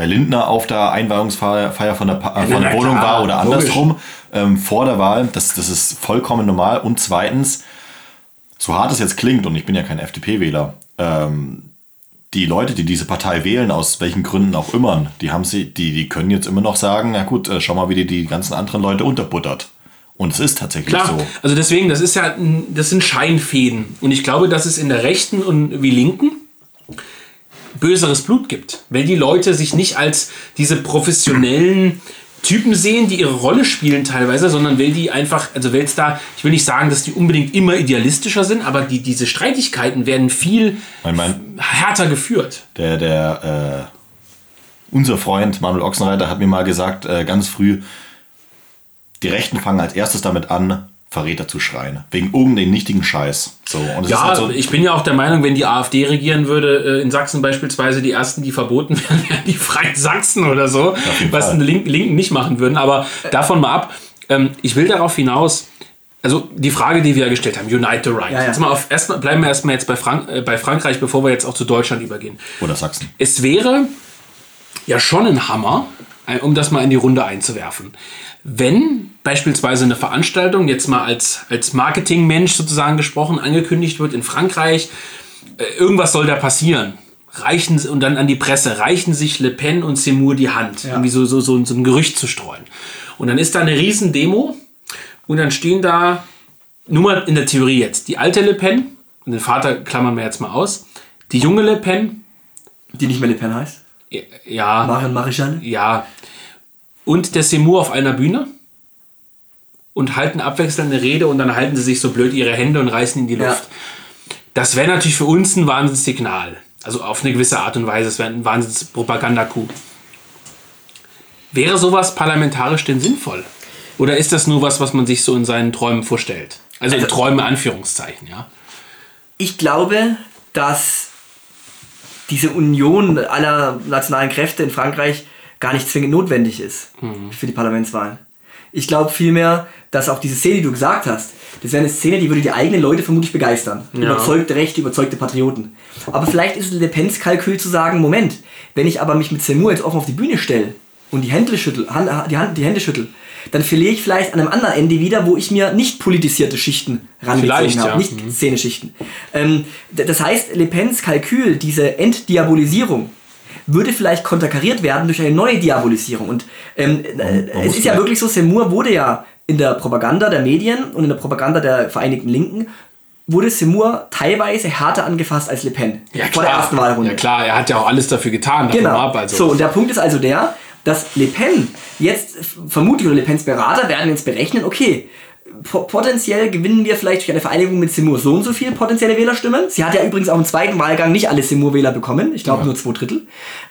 bei Lindner auf der Einweihungsfeier Feier von der, pa äh, von der Wohnung war oder andersrum ähm, vor der Wahl. Das, das ist vollkommen normal. Und zweitens, so hart es jetzt klingt, und ich bin ja kein FDP-Wähler, ähm, die Leute, die diese Partei wählen, aus welchen Gründen auch immer, die haben sie, die, die können jetzt immer noch sagen, na gut, äh, schau mal, wie die die ganzen anderen Leute unterbuttert. Und es ist tatsächlich Klar, so. also deswegen, das ist ja, das sind Scheinfäden. Und ich glaube, dass es in der Rechten und wie Linken böseres Blut gibt. Weil die Leute sich nicht als diese professionellen Typen sehen, die ihre Rolle spielen teilweise, sondern weil die einfach, also weil es da, ich will nicht sagen, dass die unbedingt immer idealistischer sind, aber die, diese Streitigkeiten werden viel Ich meine, härter geführt. der, der, äh, unser Freund Manuel Ochsenreiter hat mir mal gesagt, äh, ganz früh, die Rechten fangen als erstes damit an, Verräter zu schreien. Wegen irgendeinem nichtigen Scheiß. So, Ja, halt so, ich bin ja auch der Meinung, wenn die AfD regieren würde, äh, in Sachsen beispielsweise, die ersten, die verboten *laughs* wären, wären die Freien Sachsen oder so, was die Link Linken nicht machen würden. Aber davon mal ab, ähm, ich will darauf hinaus, also die Frage, die wir ja gestellt haben, Unite the Right. Ja, ja. Jetzt mal auf, erstmal, bleiben wir erstmal jetzt bei, Frank äh, bei Frankreich, bevor wir jetzt auch zu Deutschland übergehen. oder Sachsen. Es wäre ja schon ein Hammer, um das mal in die Runde einzuwerfen. Wenn beispielsweise eine Veranstaltung, jetzt mal als, als Marketingmensch sozusagen gesprochen, angekündigt wird in Frankreich, äh, irgendwas soll da passieren. Reichen, und dann an die Presse, reichen sich Le Pen und Seymour die Hand, irgendwie so, so, so, so ein Gerücht zu streuen. Und dann ist da eine riesen Demo und dann stehen da, nur mal in der Theorie jetzt, die alte Le Pen, den Vater klammern wir jetzt mal aus, die junge Le Pen, Die nicht mehr Le Pen heißt. Ja, Marion Marichal. ja. Und der Seymour auf einer Bühne und halten abwechselnd eine Rede und dann halten sie sich so blöd ihre Hände und reißen in die Ja. Luft. Das wäre natürlich für uns ein Wahnsinnssignal. Also auf eine gewisse Art und Weise. Es wäre ein Wahnsinns-Propaganda-Coup. Wäre sowas parlamentarisch denn sinnvoll? Oder ist das nur was, was man sich so in seinen Träumen vorstellt? Also, in Also- Träume, Anführungszeichen, ja. Ich glaube, dass diese Union aller nationalen Kräfte in Frankreich gar nicht zwingend notwendig ist für die Parlamentswahlen. Ich glaube vielmehr, dass auch diese Szene, die du gesagt hast, das wäre eine Szene, die würde die eigenen Leute vermutlich begeistern. Überzeugte Rechte, überzeugte Patrioten. Aber vielleicht ist es Le Pens Kalkül zu sagen, Moment, wenn ich aber mich mit Seymour jetzt offen auf die Bühne stelle und die Hände schüttel, die, Hand, die Hände schüttel, dann verliere ich vielleicht an einem anderen Ende wieder, wo ich mir nicht politisierte Schichten rangezogen habe, ja. nicht Mhm. Szeneschichten. Ähm, das heißt, Le Pens Kalkül, diese Entdiabolisierung, würde vielleicht konterkariert werden durch eine neue Diabolisierung. Und ähm, äh, man es ist ja wirklich so, Seymour wurde ja in der Propaganda der Medien und in der Propaganda der Vereinigten Linken, wurde Seymour teilweise härter angefasst als Le Pen Ja, vor der klar. ersten Wahlrunde. Ja, klar, er hat ja auch alles dafür getan. Genau. Ab, also. So, und der Punkt ist also der, dass Le Pen jetzt, vermutlich, oder Le Pens Berater werden jetzt berechnen, okay, potenziell gewinnen wir vielleicht durch eine Vereinigung mit Seymour so und so viel potenzielle Wählerstimmen. Sie hat ja übrigens auch im zweiten Wahlgang nicht alle Seymour-Wähler bekommen, ich glaube nur zwei Drittel.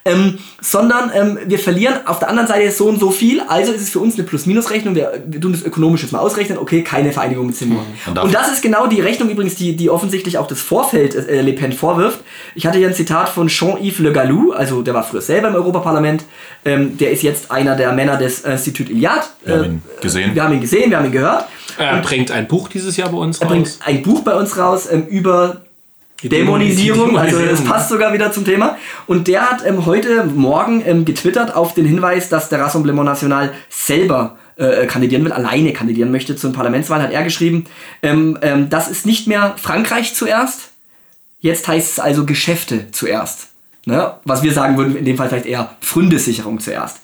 Ähm, sondern ähm, wir verlieren auf der anderen Seite so und so viel, also ist es für uns eine Plus-Minus-Rechnung, wir, wir tun das ökonomisch jetzt mal ausrechnen, okay, keine Vereinigung mit Seymour. Und dafür- Und das ist genau die Rechnung übrigens, die, die offensichtlich auch das Vorfeld äh, Le Pen vorwirft. Ich hatte hier ein Zitat von Jean-Yves Le Gallou, also der war früher selber im Europaparlament, ähm, der ist jetzt einer der Männer des Institut Iliad. Wir haben ihn gesehen. Wir haben ihn gesehen, wir haben ihn gehört. Er bringt ein Buch dieses Jahr bei uns Er raus. bringt ein Buch bei uns raus ähm, über Die Dämonisierung, also das passt sogar wieder zum Thema. Und der hat ähm, heute Morgen ähm, getwittert auf den Hinweis, dass der Rassemblement National selber äh, kandidieren will, alleine kandidieren möchte zur Parlamentswahl, hat er geschrieben, ähm, ähm, das ist nicht mehr Frankreich zuerst, jetzt heißt es also Geschäfte zuerst. Ne? Was wir sagen würden, in dem Fall vielleicht eher Pfründesicherung zuerst.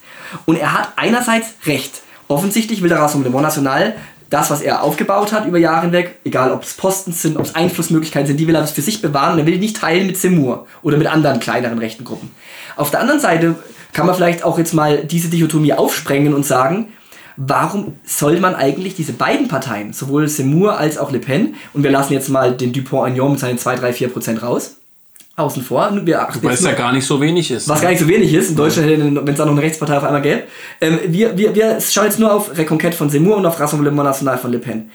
Und er hat einerseits recht. Offensichtlich will der Rassemblement National das, was er aufgebaut hat über Jahre hinweg, egal ob es Posten sind, ob es Einflussmöglichkeiten sind, die will er für sich bewahren und er will die nicht teilen mit Seymour oder mit anderen kleineren rechten Gruppen. Auf der anderen Seite kann man vielleicht auch jetzt mal diese Dichotomie aufsprengen und sagen, warum soll man eigentlich diese beiden Parteien, sowohl Seymour als auch Le Pen, und wir lassen jetzt mal den Dupont-Aignan mit seinen 2, 3, 4 Prozent raus, außen vor, wir achten Weil es ja gar nicht so wenig ist. was gar nicht so wenig ist. In Deutschland, wenn es da noch eine Rechtspartei auf einmal gäbe. Ähm, wir, wir, wir schauen jetzt nur auf Reconquête von Seymour und auf Rassemblement National von Le Pen.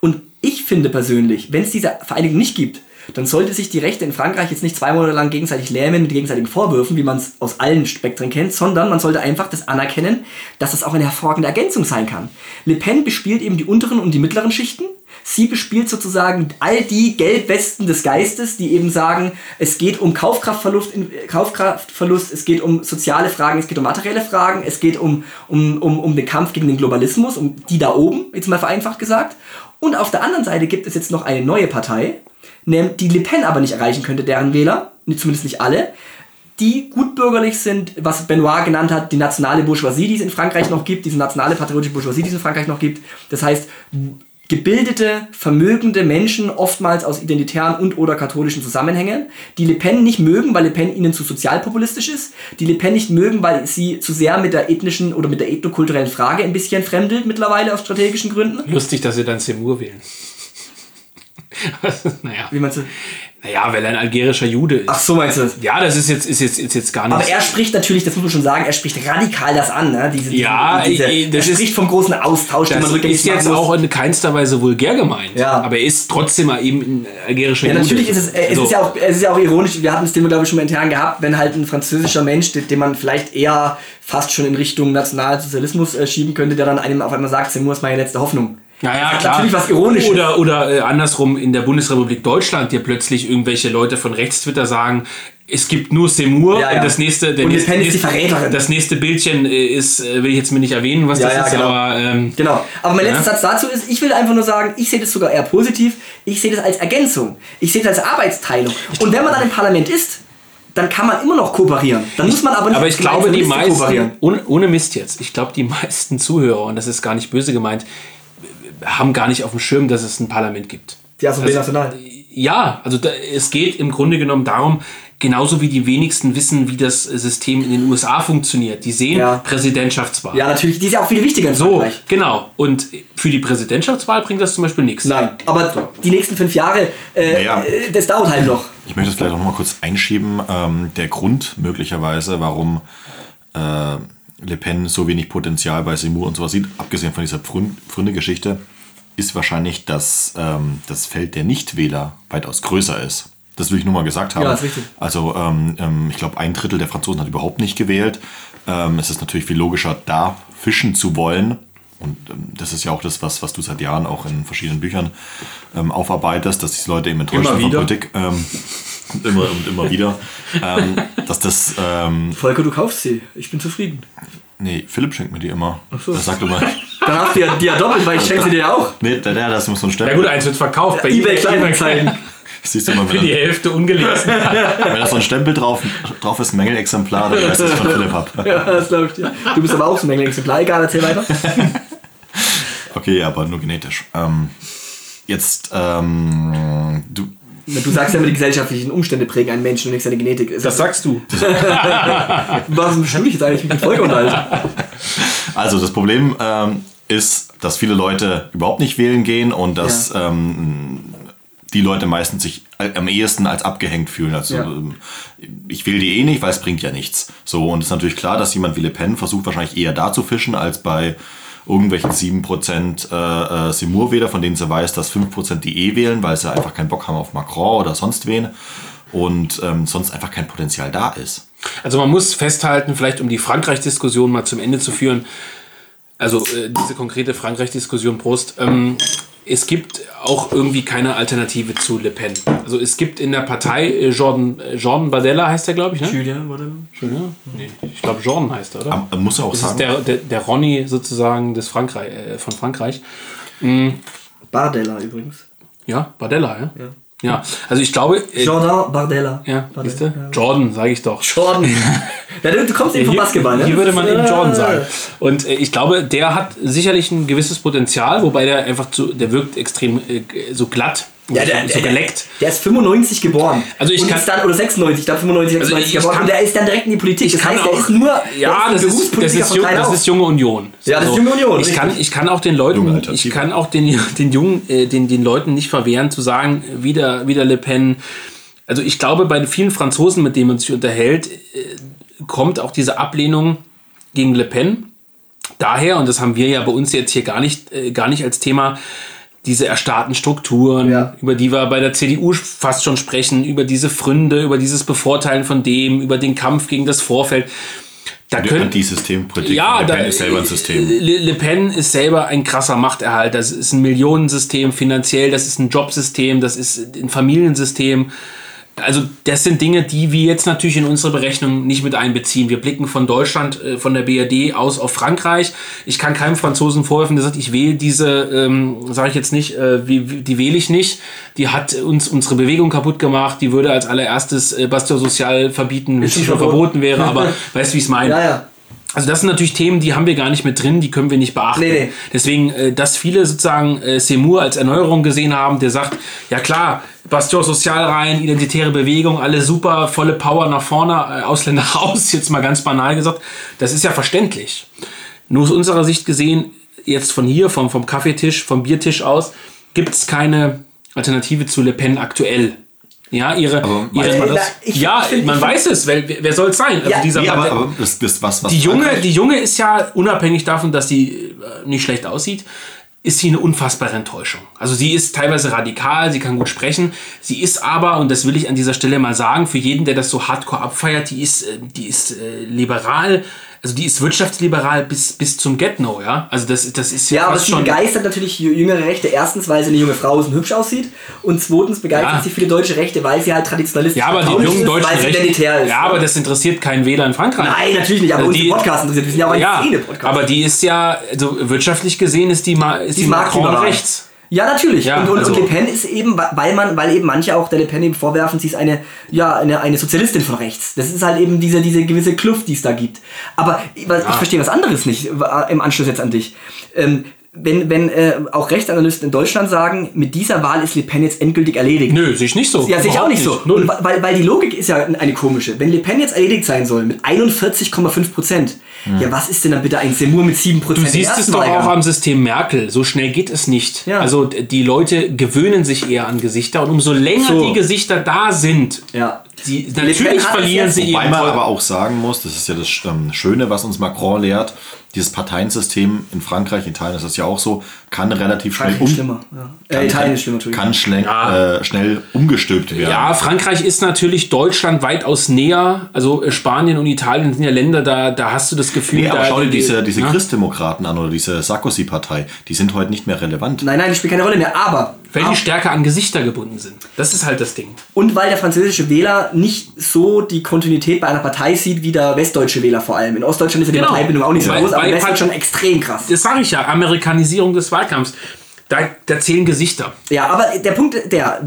Und ich finde persönlich, wenn es diese Vereinigung nicht gibt, dann sollte sich die Rechte in Frankreich jetzt nicht zwei Monate lang gegenseitig lähmen mit gegenseitigen Vorwürfen, wie man es aus allen Spektren kennt, sondern man sollte einfach das anerkennen, dass das auch eine hervorragende Ergänzung sein kann. Le Pen bespielt eben die unteren und die mittleren Schichten. Sie bespielt sozusagen all die Gelbwesten des Geistes, die eben sagen, es geht um Kaufkraftverlust, in- Kaufkraftverlust es geht um soziale Fragen, es geht um materielle Fragen, es geht um, um, um, um den Kampf gegen den Globalismus, um die da oben, jetzt mal vereinfacht gesagt. Und auf der anderen Seite gibt es jetzt noch eine neue Partei, die Le Pen aber nicht erreichen könnte, deren Wähler, zumindest nicht alle, die gutbürgerlich sind, was Benoit genannt hat, die nationale Bourgeoisie, die es in Frankreich noch gibt, diese nationale patriotische Bourgeoisie, die es in Frankreich noch gibt. Das heißt, gebildete, vermögende Menschen, oftmals aus identitären und oder katholischen Zusammenhängen, die Le Pen nicht mögen, weil Le Pen ihnen zu sozialpopulistisch ist, die Le Pen nicht mögen, weil sie zu sehr mit der ethnischen oder mit der ethnokulturellen Frage ein bisschen fremdelt mittlerweile aus strategischen Gründen. Lustig, dass sie dann Seymour wählen. *laughs* naja. Wie meinst du? naja, weil er ein algerischer Jude ist. Ach so meinst du das? Ja, das ist jetzt, ist jetzt, ist jetzt gar nicht. Aber er spricht natürlich, das muss man schon sagen, er spricht radikal das an, ne? Diese, diese, Ja, diese, eh, das er ist- spricht vom großen Austausch, den das man rückgängig ist jetzt auch in keinster Weise vulgär gemeint. Ja. Aber er ist trotzdem mal eben ein algerischer Ja, Jude. natürlich ist es, äh, es, So. ist ja auch, es ist ja auch ironisch, wir hatten das Thema, glaube ich, schon mal intern gehabt, wenn halt ein französischer Mensch, den, den man vielleicht eher fast schon in Richtung Nationalsozialismus äh, schieben könnte, der dann einem auf einmal sagt, Seymour ist meine letzte Hoffnung. Ja, ja, klar. natürlich was Ironisches. Oder, oder äh, andersrum in der Bundesrepublik Deutschland, dir plötzlich irgendwelche Leute von Rechtstwitter sagen, es gibt nur Seymour Ja, ja. und das nächste, der Und nächste, ist die Verräterin. das nächste Bildchen äh, ist, äh, will ich jetzt mir nicht erwähnen, was Ja, das ist, genau. aber ähm, Genau. Aber mein letzter Satz dazu ist, ich will einfach nur sagen, ich sehe das sogar eher positiv. Ich sehe das als Ergänzung. Ich sehe das als Arbeitsteilung. Und wenn man dann im Parlament ist, dann kann man immer noch kooperieren. Dann muss man aber nicht Aber ich glaube, die meisten, ohne Mist jetzt, ich glaube, die meisten Zuhörer, und das ist gar nicht böse gemeint, haben gar nicht auf dem Schirm, dass es ein Parlament gibt. Die Assemblée Nationale. Ja, also da, es geht im Grunde genommen darum, genauso wie die wenigsten wissen, wie das System in den USA funktioniert. Die sehen Ja. Präsidentschaftswahl. Ja, natürlich. Die ist ja auch viel wichtiger So, Frankreich. genau. Und für die Präsidentschaftswahl bringt das zum Beispiel nichts. Nein, aber die nächsten fünf Jahre, äh, Naja. äh, das dauert halt noch. Ich möchte das vielleicht auch noch mal kurz einschieben. Ähm, der Grund möglicherweise, warum äh, Le Pen so wenig Potenzial bei Seymour und sowas sieht, abgesehen von dieser Pfrün- Pfründe-Geschichte, ist wahrscheinlich, dass ähm, das Feld der Nichtwähler weitaus größer ist. Das will ich nur mal gesagt haben. Ja, ist richtig. Also ähm, ähm, ich glaube, ein Drittel der Franzosen hat überhaupt nicht gewählt. Ähm, es ist natürlich viel logischer, da fischen zu wollen. Und ähm, das ist ja auch das, was, was du seit Jahren auch in verschiedenen Büchern ähm, aufarbeitest, dass diese Leute eben enttäuscht sind von. Politik. Und immer und immer *laughs* wieder. ähm, dass das, ähm, Volker, du kaufst sie. Ich bin zufrieden. nee, Philipp schenkt mir die immer. so. Das sagt immer, Dann hast du ja, die ja doppelt, weil ich schenke sie dir ja auch. Nee, der, der, das muss so ein Ja Stempel. gut, eins wird verkauft bei eBay Kleinanzeigen. *laughs* Siehst du mal, Für die Hälfte ungelesen. *laughs* wenn da so ein Stempel drauf, drauf ist, ein Mängelexemplar, dann weißt du, von Philipp hab. Ja, das glaube ich dir. Du bist aber auch so ein Exemplar. Egal, erzähl weiter. Okay, aber nur genetisch. Ähm, jetzt, ähm, du, Du sagst ja immer, die gesellschaftlichen Umstände prägen einen Menschen und nicht seine Genetik. Ist Das sagst du. Was bestimmt ich jetzt eigentlich mit der Folge unterhalten? Also das Problem ähm, ist, dass viele Leute überhaupt nicht wählen gehen und dass ähm, die Leute meistens sich am ehesten als abgehängt fühlen. Also Ja. ähm, ich will die eh nicht, weil es bringt ja nichts. So und es ist natürlich klar, dass jemand wie Le Pen versucht wahrscheinlich eher da zu fischen als bei irgendwelchen 7% äh, äh, Seymour-Wähler, von denen sie weiß, dass 5% die eh wählen, weil sie einfach keinen Bock haben auf Macron oder sonst wen und ähm, sonst einfach kein Potenzial da ist. Also man muss festhalten, vielleicht um die Frankreich-Diskussion mal zum Ende zu führen, also äh, diese konkrete Frankreich-Diskussion Prost, ähm, es gibt auch irgendwie keine Alternative zu Le Pen. Also es gibt in der Partei äh, Jordan, äh, Jordan Bardella heißt der, glaube ich, ne? Julian, warte. Julian? Nee, ich glaube Jordan heißt er, oder? Aber muss ja auch Das ist sagen, der, der, der Ronny sozusagen des Frankreich, äh, von Frankreich. Bardella übrigens. Ja, Bardella, ja? Ja, also ich glaube... Äh, Jordan Bardella. ja, Bardella. du? Jordan, sage ich doch. Jordan. *laughs* ja, du, kommst eben vom Basketball, ne? hier würde man eben Äh, Jordan sagen. Und äh, ich glaube, der hat sicherlich ein gewisses Potenzial, wobei der einfach zu, der wirkt extrem äh, so glatt, Ja, der, so der, geleckt. der ist 95 geboren. Also ich und kann- ist dann, oder 96, ich glaube 95, Also 96 ich geboren. kann- und der ist dann direkt in die Politik. Das heißt, der auch- ist nur Ja, der das ist, das, ist, jung, das ist junge Union. Ja, das ist junge Union, Ich kann, ich kann auch den Leuten, ich kann auch den, den Jungen, äh, den, den Leuten nicht verwehren zu sagen, wieder, wieder Le Pen. Also ich glaube, bei vielen Franzosen, mit denen man sich unterhält, äh, kommt auch diese Ablehnung gegen Le Pen daher, und das haben wir ja bei uns jetzt hier gar nicht, äh, gar nicht als Thema, diese erstarrten Strukturen, Ja. über die wir bei der CDU fast schon sprechen, über diese Fründe, über dieses Bevorteilen von dem, über den Kampf gegen das Vorfeld. Da die können, Antisystempolitik ja, Le da, Pen ist selber ein System. Le, Le Pen ist selber ein krasser Machterhalt. Das ist ein Millionensystem finanziell, das ist ein Jobsystem, das ist ein Familiensystem. Also das sind Dinge, die wir jetzt natürlich in unsere Berechnung nicht mit einbeziehen. Wir blicken von Deutschland, äh, von der BRD aus auf Frankreich. Ich kann keinem Franzosen vorwerfen, der sagt, ich wähle diese, ähm, sage ich jetzt nicht, äh, wie, die wähle ich nicht. Die hat uns unsere Bewegung kaputt gemacht. Die würde als allererstes äh, Bastille Sozial verbieten, wenn es nicht schon verboten. wäre. Aber *laughs* weißt du, wie ich es meine? Ja, ja. Also das sind natürlich Themen, die haben wir gar nicht mit drin, die können wir nicht beachten. Nee, nee. Deswegen, äh, dass viele sozusagen äh, Seymour als Erneuerung gesehen haben, der sagt, ja klar, Bastion Sozial rein, identitäre Bewegung, alle super, volle Power nach vorne, äh, Ausländer *laughs* raus, jetzt mal ganz banal gesagt, das ist ja verständlich. Nur aus unserer Sicht gesehen, jetzt von hier, vom, vom Kaffeetisch, vom Biertisch aus, gibt es keine Alternative zu Le Pen aktuell. Ja, ihre, weiß ihre man ich- ja, man ich weiß es, weil, wer soll es sein? Also Ja, dieser Nee, aber, aber das, das, was, was die Junge, die Junge ist ja, unabhängig davon, dass sie äh, nicht schlecht aussieht, ist sie eine unfassbare Enttäuschung. Also sie ist teilweise radikal, sie kann gut sprechen. Sie ist aber, und das will ich an dieser Stelle mal sagen, für jeden, der das so hardcore abfeiert, die ist, äh, die ist äh, liberal, also die ist wirtschaftsliberal bis, bis zum Get-No, ja. Also das, das ist ja, Ja, aber sie begeistert natürlich jüngere Rechte. Erstens, weil sie eine junge Frau ist und hübsch aussieht. Und zweitens begeistert Ja. sie viele deutsche Rechte, weil sie halt traditionalistisch Ja, aber die jungen ist, deutschen weil sie identitär ist. Ja, aber das interessiert keinen Wähler in Frankreich. Nein, natürlich nicht, aber Also die- Podcast interessiert. Wir sind ja auch ein Ja, Szene-Podcast. aber die ist ja, also wirtschaftlich gesehen ist die, Ma ist die, Die Macron rechts. Ja, natürlich. Ja, und, und, also- und Le Pen ist eben, weil man, weil eben manche auch der Le Pen eben vorwerfen, sie ist eine, ja, eine, eine Sozialistin von rechts. Das ist halt eben diese, diese gewisse Kluft, die es da gibt. Aber ich, ich verstehe was anderes nicht im Anschluss jetzt an dich. Ähm, wenn, wenn äh, auch Rechtsanalysten in Deutschland sagen, mit dieser Wahl ist Le Pen jetzt endgültig erledigt. Nö, sehe ich nicht so. Ja, sehe ich auch Überhaupt nicht so. Und weil, weil die Logik ist ja eine komische. Wenn Le Pen jetzt erledigt sein soll mit 41,5 Prozent, ja, was ist denn dann bitte ein Seymour mit 7 Prozent? Du siehst es doch auch am System Merkel. So schnell geht es nicht. Ja. Also die Leute gewöhnen sich eher an Gesichter und umso länger So. die Gesichter da sind, Ja. Die, natürlich verlieren sie Wobei man aber auch sagen muss, das ist ja das ähm, Schöne, was uns Macron lehrt, dieses Parteiensystem in Frankreich, Italien ist das ja auch so, kann relativ schnell schlimmer. Ja. Äh, Italien ist schlimmer, Entschuldigung. kann schnell, Ja. äh, schnell umgestülpt werden. Ja, Frankreich ist natürlich Deutschland weitaus näher. Also äh, Spanien und Italien sind ja Länder, da, da hast du das Gefühl, Nee, aber da, schau dir die- diese, diese ja? Christdemokraten an oder diese Sarkozy-Partei, die sind heute nicht mehr relevant. Nein, nein, das spielt keine Rolle mehr. Aber Weil die stärker an Gesichter gebunden sind. Das ist halt das Ding. Und weil der französische Wähler nicht so die Kontinuität bei einer Partei sieht, wie der westdeutsche Wähler vor allem. In Ostdeutschland ist ja die Genau. Parteibindung auch nicht so Weil- groß, aber in Westdeutschland Part- extrem krass. Das sage ich ja, Amerikanisierung des Wahlkampfs. Da, da zählen Gesichter. Ja, aber der Punkt, der,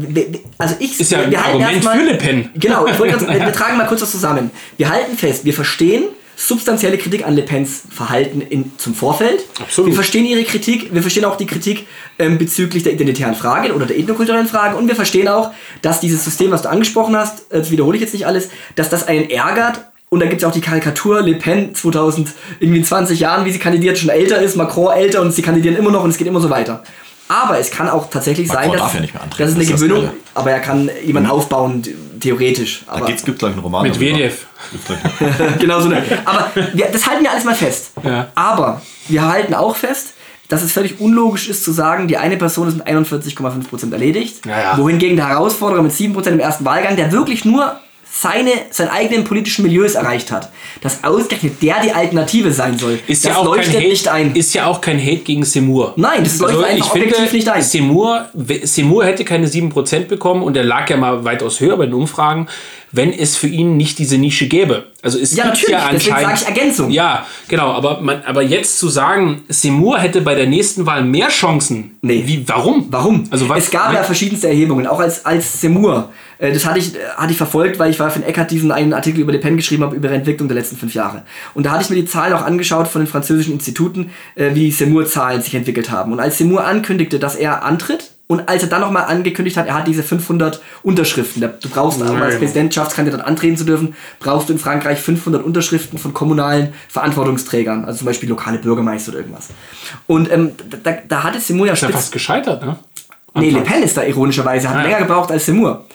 also ich, Ist ja ein Argument erstmal- für Le Pen. Genau, ich wollte *laughs* wir, wir tragen mal kurz was zusammen. Wir halten fest, wir verstehen substanzielle Kritik an Le Pens Verhalten in, zum Vorfeld. Absolut. Wir verstehen ihre Kritik, wir verstehen auch die Kritik ähm, bezüglich der identitären Frage oder der ethnokulturellen Frage und wir verstehen auch, dass dieses System, was du angesprochen hast, äh, das wiederhole ich jetzt nicht alles, dass das einen ärgert und da gibt es auch die Karikatur, Le Pen 2000, irgendwie in 20 Jahren, wie sie kandidiert, schon älter ist, Macron älter und sie kandidieren immer noch und es geht immer so weiter. Aber es kann auch tatsächlich Macron sein, dass, ja dass es eine das Gewöhnung, aber er kann jemanden aufbauen, theoretisch. Da Aber geht's, gibt gleich einen Roman. Mit gleich- *laughs* genau so eine. Aber wir, das halten wir alles mal fest. Ja. Aber wir halten auch fest, dass es völlig unlogisch ist zu sagen, die eine Person ist mit 41,5% erledigt, Ja, ja. wohingegen der Herausforderer mit 7% im ersten Wahlgang, der wirklich nur seine, seinen eigenen politischen Milieus erreicht hat, dass ausgerechnet der die Alternative sein soll. Ist das ja, auch kein leuchtet Hate, nicht ein. ist ja auch kein Hate gegen Seymour. Nein, das leuchtet einfach objektiv nicht ein. Seymour, Seymour hätte keine 7% bekommen und er lag ja mal weitaus höher bei den Umfragen, wenn es für ihn nicht diese Nische gäbe. Also es Ja, gibt natürlich, ja deswegen anscheinend. sage ich Ergänzung. Ja, genau, aber, man, aber jetzt zu sagen, Seymour hätte bei der nächsten Wahl mehr Chancen. Nee. Wie, warum? Warum? Also was, es gab ja verschiedenste Erhebungen, auch als, als Seymour. Äh, Das hatte ich, äh, hatte ich verfolgt, weil ich war für den Eckart diesen einen Artikel über Le Pen geschrieben habe, über die Entwicklung der letzten fünf Jahre. Und da hatte ich mir die Zahlen auch angeschaut von den französischen Instituten, äh, wie Seymour-Zahlen sich entwickelt haben. Und als Seymour ankündigte, dass er antritt, und als er dann nochmal angekündigt hat, er hat diese 500 Unterschriften. Du brauchst, um als Präsidentschaftskandidat antreten zu dürfen, brauchst du in Frankreich 500 Unterschriften von kommunalen Verantwortungsträgern, also zum Beispiel lokale Bürgermeister oder irgendwas. Und ähm, da, da hatte Seymour ja ist ja fast gescheitert, ne? Nee, Le. Pen ist da ironischerweise, hat ja. länger gebraucht als Seymour.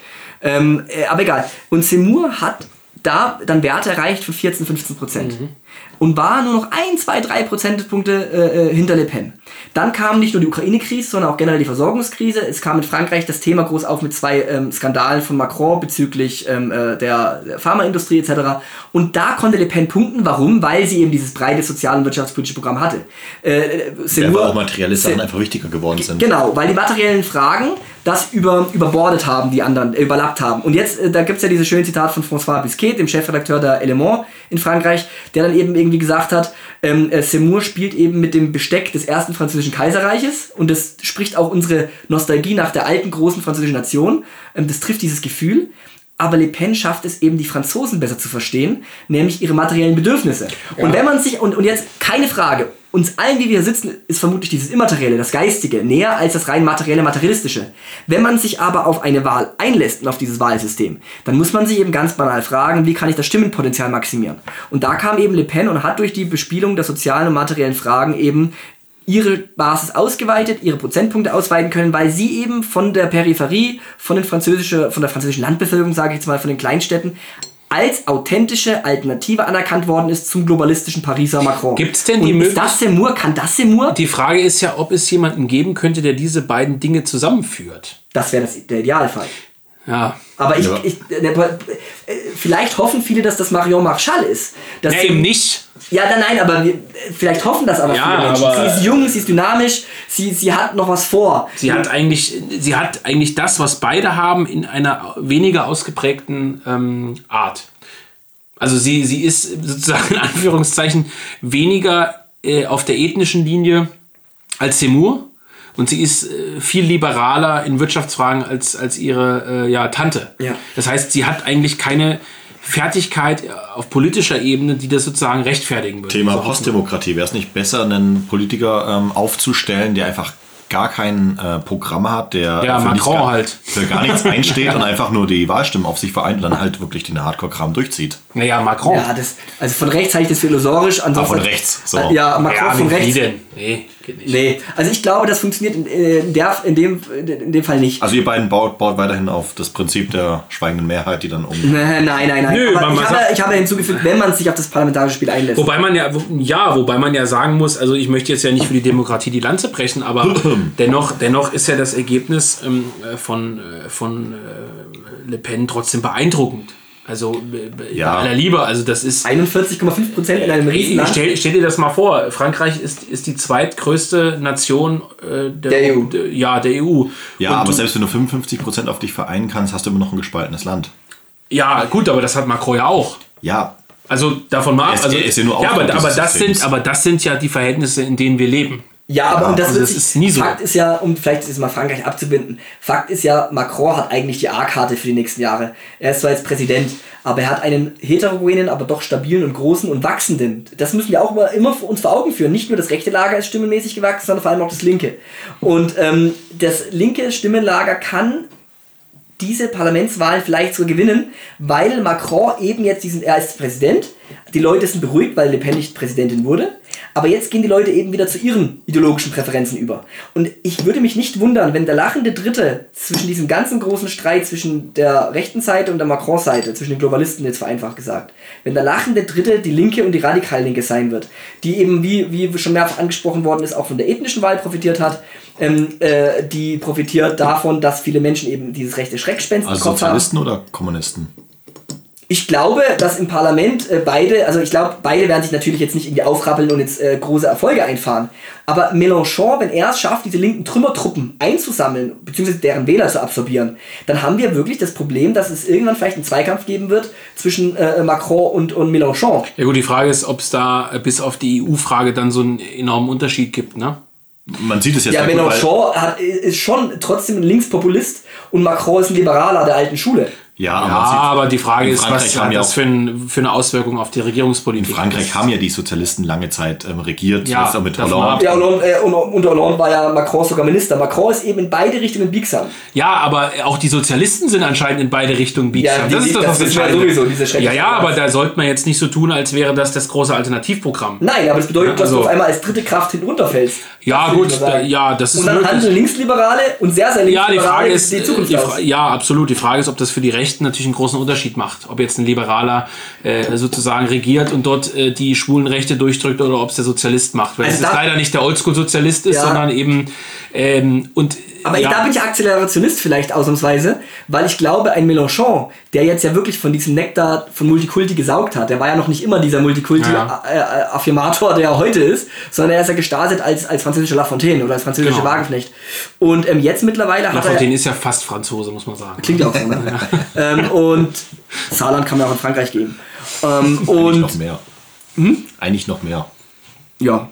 Ähm, äh, aber egal. Und Seymour hat da dann Werte erreicht von 14, 15 Prozent. Mhm. Und war nur noch ein, zwei, drei Prozentpunkte äh, äh, hinter Le Pen. Dann kam nicht nur die Ukraine-Krise, sondern auch generell die Versorgungskrise. Es kam mit Frankreich das Thema groß auf mit zwei ähm, Skandalen von Macron bezüglich ähm, äh, der, Pharmaindustrie etc. Und da konnte Le Pen punkten. Warum? Weil sie eben dieses breite sozial- und wirtschaftspolitische Programm hatte. Äh, äh, Ja, weil auch materielle Sachen einfach wichtiger geworden sind. Genau, weil die materiellen Fragen das über, überbordet haben, die anderen, überlappt haben. Und jetzt, äh, da gibt es ja dieses schöne Zitat von François Bisquet, dem Chefredakteur der Element in Frankreich, der dann eben irgendwie gesagt hat, ähm, äh, Seymour spielt eben mit dem Besteck des ersten französischen Kaiserreiches und das spricht auch unsere Nostalgie nach der alten großen französischen Nation. Ähm, das trifft dieses Gefühl. Aber Le Pen schafft es eben, die Franzosen besser zu verstehen, nämlich ihre materiellen Bedürfnisse. Und wenn man sich, und, und jetzt keine Frage, uns allen, wie wir hier sitzen, ist vermutlich dieses Immaterielle, das Geistige, näher als das rein materielle, materialistische. Wenn man sich aber auf eine Wahl einlässt und auf dieses Wahlsystem, dann muss man sich eben ganz banal fragen, wie kann ich das Stimmenpotenzial maximieren? Und da kam eben Le Pen und hat durch die Bespielung der sozialen und materiellen Fragen eben ihre Basis ausgeweitet, ihre Prozentpunkte ausweiten können, weil sie eben von der Peripherie, von, den französische, von der französischen Landbevölkerung, sage ich jetzt mal, von den Kleinstädten, als authentische Alternative anerkannt worden ist zum globalistischen Pariser Macron. Gibt's denn die Und Ist Möglichkeit- das Seymour? Kann das Seymour? Die Frage ist ja, ob es jemanden geben könnte, der diese beiden Dinge zusammenführt. Das wäre das- der Idealfall. Ja. Aber ich, Ja. ich vielleicht hoffen viele, dass das Marion Marchal ist. Dass Ja, sie- eben nicht. Ja, dann nein, aber wir, vielleicht hoffen das aber Ja, viele Menschen. aber- sie ist jung, sie ist dynamisch, sie, sie hat noch was vor. Sie hat eigentlich, sie hat eigentlich das, was beide haben, in einer weniger ausgeprägten ähm, Art. Also sie, sie ist sozusagen in Anführungszeichen weniger äh, auf der ethnischen Linie als Seymour und sie ist äh, viel liberaler in Wirtschaftsfragen als, als ihre äh, ja, Tante. Ja. Das heißt, sie hat eigentlich keine Fertigkeit äh, auf politischer Ebene, die das sozusagen rechtfertigen würde. Thema. Postdemokratie. Wäre es nicht besser, einen Politiker ähm, aufzustellen, der einfach gar kein äh, Programm hat, der Ja, für, Macron gar, halt. für gar nichts einsteht und einfach nur die Wahlstimmen auf sich vereint und dann halt wirklich den Hardcore-Kram durchzieht. Naja, Macron. Ja, das, also von rechts halte ich das für illusorisch. Ansonsten, Ah, von rechts, so. Äh, Ja, Macron ja, von wie rechts. denn? Nee, geht nicht. Nee, also ich glaube, das funktioniert in, äh, in, der, in, dem, in dem Fall nicht. Also ihr beiden baut, baut weiterhin auf das Prinzip der schweigenden Mehrheit, die dann um... Nein, nein, nein. nein. Nö, ich, habe, ich habe hinzugefügt, wenn man sich auf das parlamentarische Spiel einlässt. Wobei man ja, ja, wobei man ja sagen muss, also ich möchte jetzt ja nicht für die Demokratie die Lanze brechen, aber *laughs* dennoch, dennoch ist ja das Ergebnis ähm, äh, von, äh, von äh, Le Pen trotzdem beeindruckend. Also äh, Ja. bei aller Liebe, also das ist. 41,5 Prozent in einem Riesenland. stell, stell dir das mal vor, Frankreich ist, ist die zweitgrößte Nation äh, Der EU. Der, ja, der EU. Ja, Und aber du- selbst wenn du 55% auf dich vereinen kannst, hast du immer noch ein gespaltenes Land. Ja, gut, aber das hat Macron ja auch. Ja, Also davon mal Also, er ist ja nur ja, aber, aber, das Systems. sind, aber das sind ja die Verhältnisse, in denen wir leben. Ja, aber und das, also wird sich, ist nie so. Fakt ist ja, um vielleicht jetzt mal Frankreich abzubinden, Fakt ist ja, Macron hat eigentlich die A-Karte für die nächsten Jahre. Er ist zwar jetzt Präsident, aber er hat einen heterogenen, aber doch stabilen und großen und wachsenden. Das müssen wir auch immer, immer uns vor Augen führen. Nicht nur das rechte Lager ist stimmenmäßig gewachsen, sondern vor allem auch das linke. Und ähm, das linke Stimmenlager kann diese Parlamentswahlen vielleicht so gewinnen, weil Macron eben jetzt diesen, er ist Präsident, die Leute sind beruhigt, weil Le Pen nicht Präsidentin wurde, aber jetzt gehen die Leute eben wieder zu ihren ideologischen Präferenzen über. Und ich würde mich nicht wundern, wenn der lachende Dritte zwischen diesem ganzen großen Streit zwischen der rechten Seite und der Macron-Seite, zwischen den Globalisten jetzt vereinfacht gesagt, wenn der lachende Dritte die Linke und die Radikal-Linke sein wird, die eben, wie, wie schon mehrfach angesprochen worden ist, auch von der ethnischen Wahl profitiert hat, ähm, äh, die profitiert davon, dass viele Menschen eben dieses rechte Schreckspenst also Kopf haben. Sozialisten oder Kommunisten? Ich glaube, dass im Parlament äh, beide, also ich glaube, beide werden sich natürlich jetzt nicht irgendwie aufrappeln und jetzt äh, große Erfolge einfahren. Aber Mélenchon, wenn er es schafft, diese linken Trümmertruppen einzusammeln, beziehungsweise deren Wähler zu absorbieren, dann haben wir wirklich das Problem, dass es irgendwann vielleicht einen Zweikampf geben wird zwischen äh, Macron und, und Mélenchon. Ja gut, die Frage ist, ob es da äh, bis auf die EU-Frage dann so einen enormen Unterschied gibt, ne? Man sieht es jetzt Ja, Mélenchon hat, ist schon trotzdem ein Linkspopulist und Macron ist ein Liberaler der alten Schule. Ja, Ja, man sieht- aber die Frage ist, was hat ja das für, ein, für eine Auswirkung auf die Regierungspolitik? In Frankreich haben ja die Sozialisten lange Zeit ähm, regiert, Ja, auch mit Hollande. Ja, und, und, äh, unter Hollande war ja Macron sogar Minister. Macron ist eben in beide Richtungen biegsam. Ja, aber auch die Sozialisten sind anscheinend in beide Richtungen biegsam. Ja, die- das ist das, das wir entscheidend sowieso, ist. diese Ja, ja, aber da sollte man jetzt nicht so tun, als wäre das das große Alternativprogramm. Nein, aber das bedeutet, Ja, dass du also- auf einmal als dritte Kraft hinunterfällst. Ja, Das gut, sagen. ja, das ist Und dann möglich. handeln Linksliberale und sehr, sehr Ja, die Linksliberale Frage ist, die Zukunft die aus. Ja, absolut. Die Frage ist, ob das für die Rechten natürlich einen großen Unterschied macht. Ob jetzt ein Liberaler äh, sozusagen regiert und dort äh, die schwulen Rechte durchdrückt oder ob es der Sozialist macht. Weil Also es leider nicht der Oldschool-Sozialist ist, Ja. sondern eben ähm, und Aber ja, da bin ich Akzelerationist vielleicht ausnahmsweise, weil ich glaube, ein Mélenchon, der jetzt ja wirklich von diesem Nektar von Multikulti gesaugt hat, der war ja noch nicht immer dieser Multikulti-Affirmator, der er heute ist, sondern er ist ja gestartet als, als französischer Lafontaine oder als französischer Genau. Wagenknecht. Und ähm, jetzt mittlerweile hat er... Lafontaine ist ja fast Franzose, muss man sagen. Klingt ja auch so, ne? *laughs* ähm, und Saarland kann man auch in Frankreich geben. Ähm, Eigentlich und noch mehr. Eigentlich noch mehr. ja,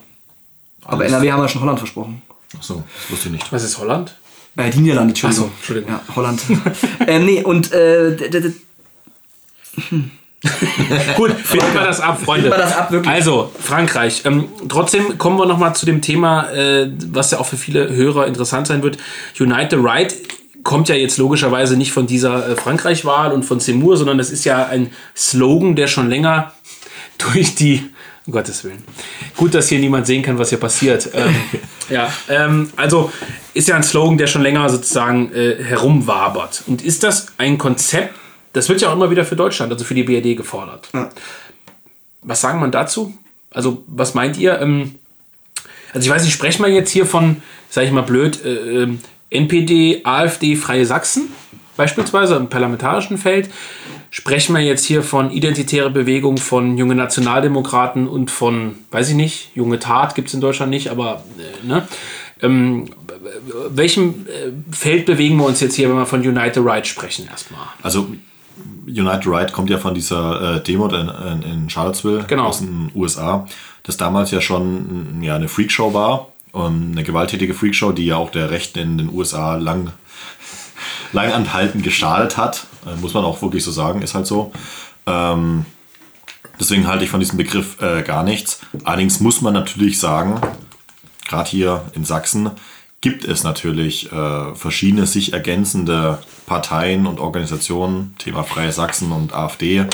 aber Alles- NRW haben wir schon Holland versprochen. Ach so, das wusste ich nicht. Was ist Holland? Äh, die Niederlande, Entschuldigung. Ach so, Entschuldigung. Ja, Holland. *laughs* ähm, nee, und äh, d- *laughs* Gut, finden wir das ab, Freunde. Wir das ab, wirklich. Also, Frankreich. Ähm, trotzdem kommen wir nochmal zu dem Thema, äh, was ja auch für viele Hörer interessant sein wird. Unite the Right kommt ja jetzt logischerweise nicht von dieser äh, Frankreich-Wahl und von Seymour, sondern das ist ja ein Slogan, der schon länger *laughs* durch die um Gottes Willen. Gut, dass hier niemand sehen kann, was hier passiert. *laughs* Ähm, ja, ähm, also ist ja ein Slogan, der schon länger sozusagen äh, herumwabert. Und ist das ein Konzept, das wird ja auch immer wieder für Deutschland, also für die BRD gefordert. Was sagen man dazu? Also, was meint ihr? Ähm, also, ich weiß nicht, sprechen wir jetzt hier von, sage ich mal blöd, äh, ähm, NPD, AfD, Freie Sachsen beispielsweise im parlamentarischen Feld? Sprechen wir jetzt hier von identitäre Bewegung, von junge Nationaldemokraten und von, weiß ich nicht, junge Tat gibt es in Deutschland nicht, aber äh, ne? Ähm, welchem äh, Feld bewegen wir uns jetzt hier, wenn wir von Unite the Right sprechen erstmal? Also United Right kommt ja von dieser äh, Demo in, in, Charlottesville Genau. aus den USA, das damals ja schon ja, eine Freakshow war, ähm, eine gewalttätige Freakshow, die ja auch der Rechten in den USA lang, lang anhaltend geschadet hat, äh, muss man auch wirklich so sagen, ist halt so. Ähm, deswegen halte ich von diesem Begriff äh, gar nichts. Allerdings muss man natürlich sagen, gerade hier in Sachsen gibt es natürlich äh, verschiedene sich ergänzende Parteien und Organisationen, Thema Freie Sachsen und AfD,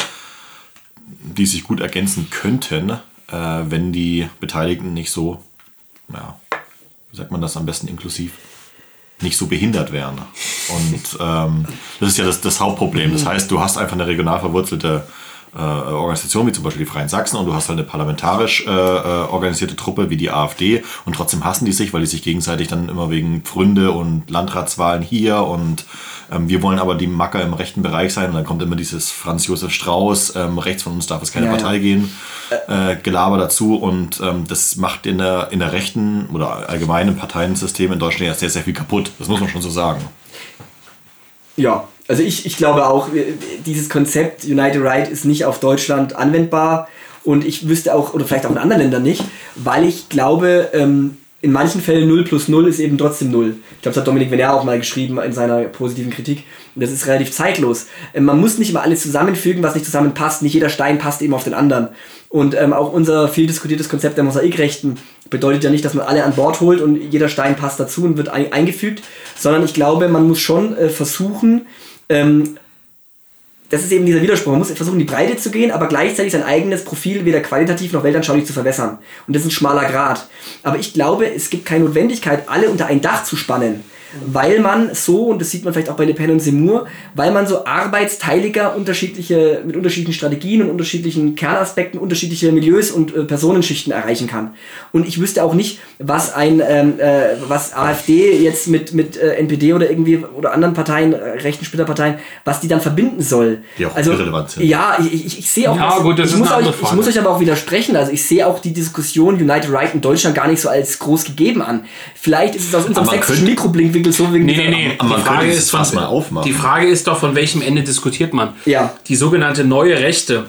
die sich gut ergänzen könnten, äh, wenn die Beteiligten nicht so, ja, wie sagt man das am besten inklusiv, nicht so behindert wären. Und ähm, das ist ja das, das Hauptproblem. Das heißt, du hast einfach eine regional verwurzelte äh, Organisationen wie zum Beispiel die Freien Sachsen und du hast halt eine parlamentarisch äh, äh, organisierte Truppe wie die AfD und trotzdem hassen die sich, weil die sich gegenseitig dann immer wegen Pfründe und Landratswahlen hier und ähm, wir wollen aber die Macker im rechten Bereich sein und dann kommt immer dieses Franz Josef Strauß, ähm, rechts von uns darf es keine Ja, Partei ja. gehen, äh, Gelaber dazu und ähm, das macht in der, in der rechten oder allgemeinen Parteiensystem in Deutschland ja sehr, sehr viel kaputt. Das muss man schon so sagen. Ja, also ich, ich glaube auch, dieses Konzept United Right ist nicht auf Deutschland anwendbar und ich wüsste auch, oder vielleicht auch in anderen Ländern nicht, weil ich glaube, ähm, in manchen Fällen 0 plus 0 ist eben trotzdem 0. Ich glaube, das hat Dominik Venner auch mal geschrieben in seiner positiven Kritik. Und das ist relativ zeitlos. Ähm, man muss nicht immer alles zusammenfügen, was nicht zusammenpasst. Nicht jeder Stein passt eben auf den anderen. Und ähm, auch unser viel diskutiertes Konzept der Mosaikrechten bedeutet ja nicht, dass man alle an Bord holt und jeder Stein passt dazu und wird ein eingefügt, sondern ich glaube, man muss schon äh, versuchen, ähm, das ist eben dieser Widerspruch. Man muss versuchen, in die Breite zu gehen, aber gleichzeitig sein eigenes Profil weder qualitativ noch weltanschaulich zu verbessern. Und das ist ein schmaler Grad. Aber ich glaube, es gibt keine Notwendigkeit, alle unter ein Dach zu spannen. Weil man so, und das sieht man vielleicht auch bei Le Pen und Seymour, weil man so arbeitsteiliger unterschiedliche, mit unterschiedlichen Strategien und unterschiedlichen Kernaspekten unterschiedliche Milieus und äh, Personenschichten erreichen kann. Und ich wüsste auch nicht, was ein, ähm, äh, was AfD jetzt mit, mit äh, NPD oder irgendwie oder anderen Parteien, äh, rechten Splitterparteien, was die dann verbinden soll. Die auch also, irrelevant sind. Ja, ich, ich, ich sehe auch, Ja, gut, das ich, ist muss euch, ich muss euch aber auch widersprechen. Also ich sehe auch die Diskussion United Right in Deutschland gar nicht so als groß gegeben an. Vielleicht ist es aus unserem sächsischen könnte- Mikroblinkwinkel so wegen Nee, dieser- nee, nee. Aber man die Frage, ist, von, Fass mal aufmachen. die Frage ist doch, von welchem Ende diskutiert man? Ja. Die sogenannte neue Rechte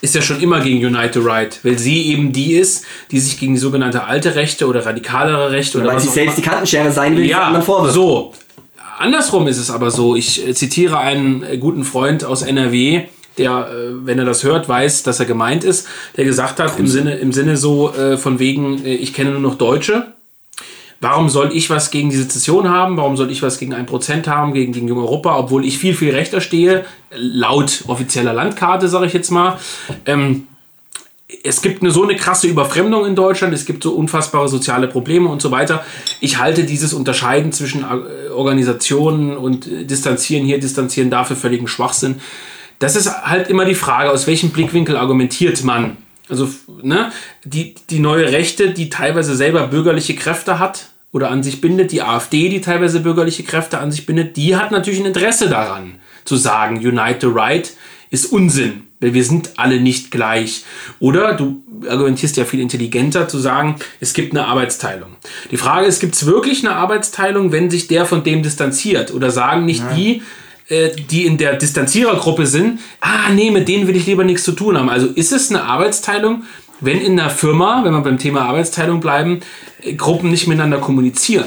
ist ja schon immer gegen United Right, weil sie eben die ist, die sich gegen die sogenannte alte Rechte oder radikalere Rechte oder weil was sie selbst die Kantenschere sein will, die ja, anderen vorwirft. so. Andersrum ist es aber so. Ich äh, zitiere einen äh, guten Freund aus NRW, der, äh, wenn er das hört, weiß, dass er gemeint ist, der gesagt hat, im Sinne, im Sinne so äh, von wegen, ich kenne nur noch Deutsche. Warum soll ich was gegen die Sezession haben? Warum soll ich was gegen 1% haben, gegen, gegen Europa, obwohl ich viel, viel rechter stehe, laut offizieller Landkarte, sage ich jetzt mal. Ähm, es gibt eine, so eine krasse Überfremdung in Deutschland, es gibt so unfassbare soziale Probleme und so weiter. Ich halte dieses Unterscheiden zwischen äh, Organisationen und äh, Distanzieren hier, Distanzieren da für völligen Schwachsinn. Das ist halt immer die Frage, aus welchem Blickwinkel argumentiert man. Also, ne, die, die neue Rechte, die teilweise selber bürgerliche Kräfte hat oder an sich bindet, die AfD, die teilweise bürgerliche Kräfte an sich bindet, die hat natürlich ein Interesse daran, zu sagen, Unite the Right ist Unsinn, weil wir sind alle nicht gleich. Oder du argumentierst ja viel intelligenter zu sagen, es gibt eine Arbeitsteilung. Die Frage ist, gibt es wirklich eine Arbeitsteilung, wenn sich der von dem distanziert? Oder sagen nicht die, äh, die in der Distanzierergruppe sind, ah nee, mit denen will ich lieber nichts zu tun haben. Also ist es eine Arbeitsteilung, wenn in der Firma, wenn wir beim Thema Arbeitsteilung bleiben, Gruppen nicht miteinander kommunizieren?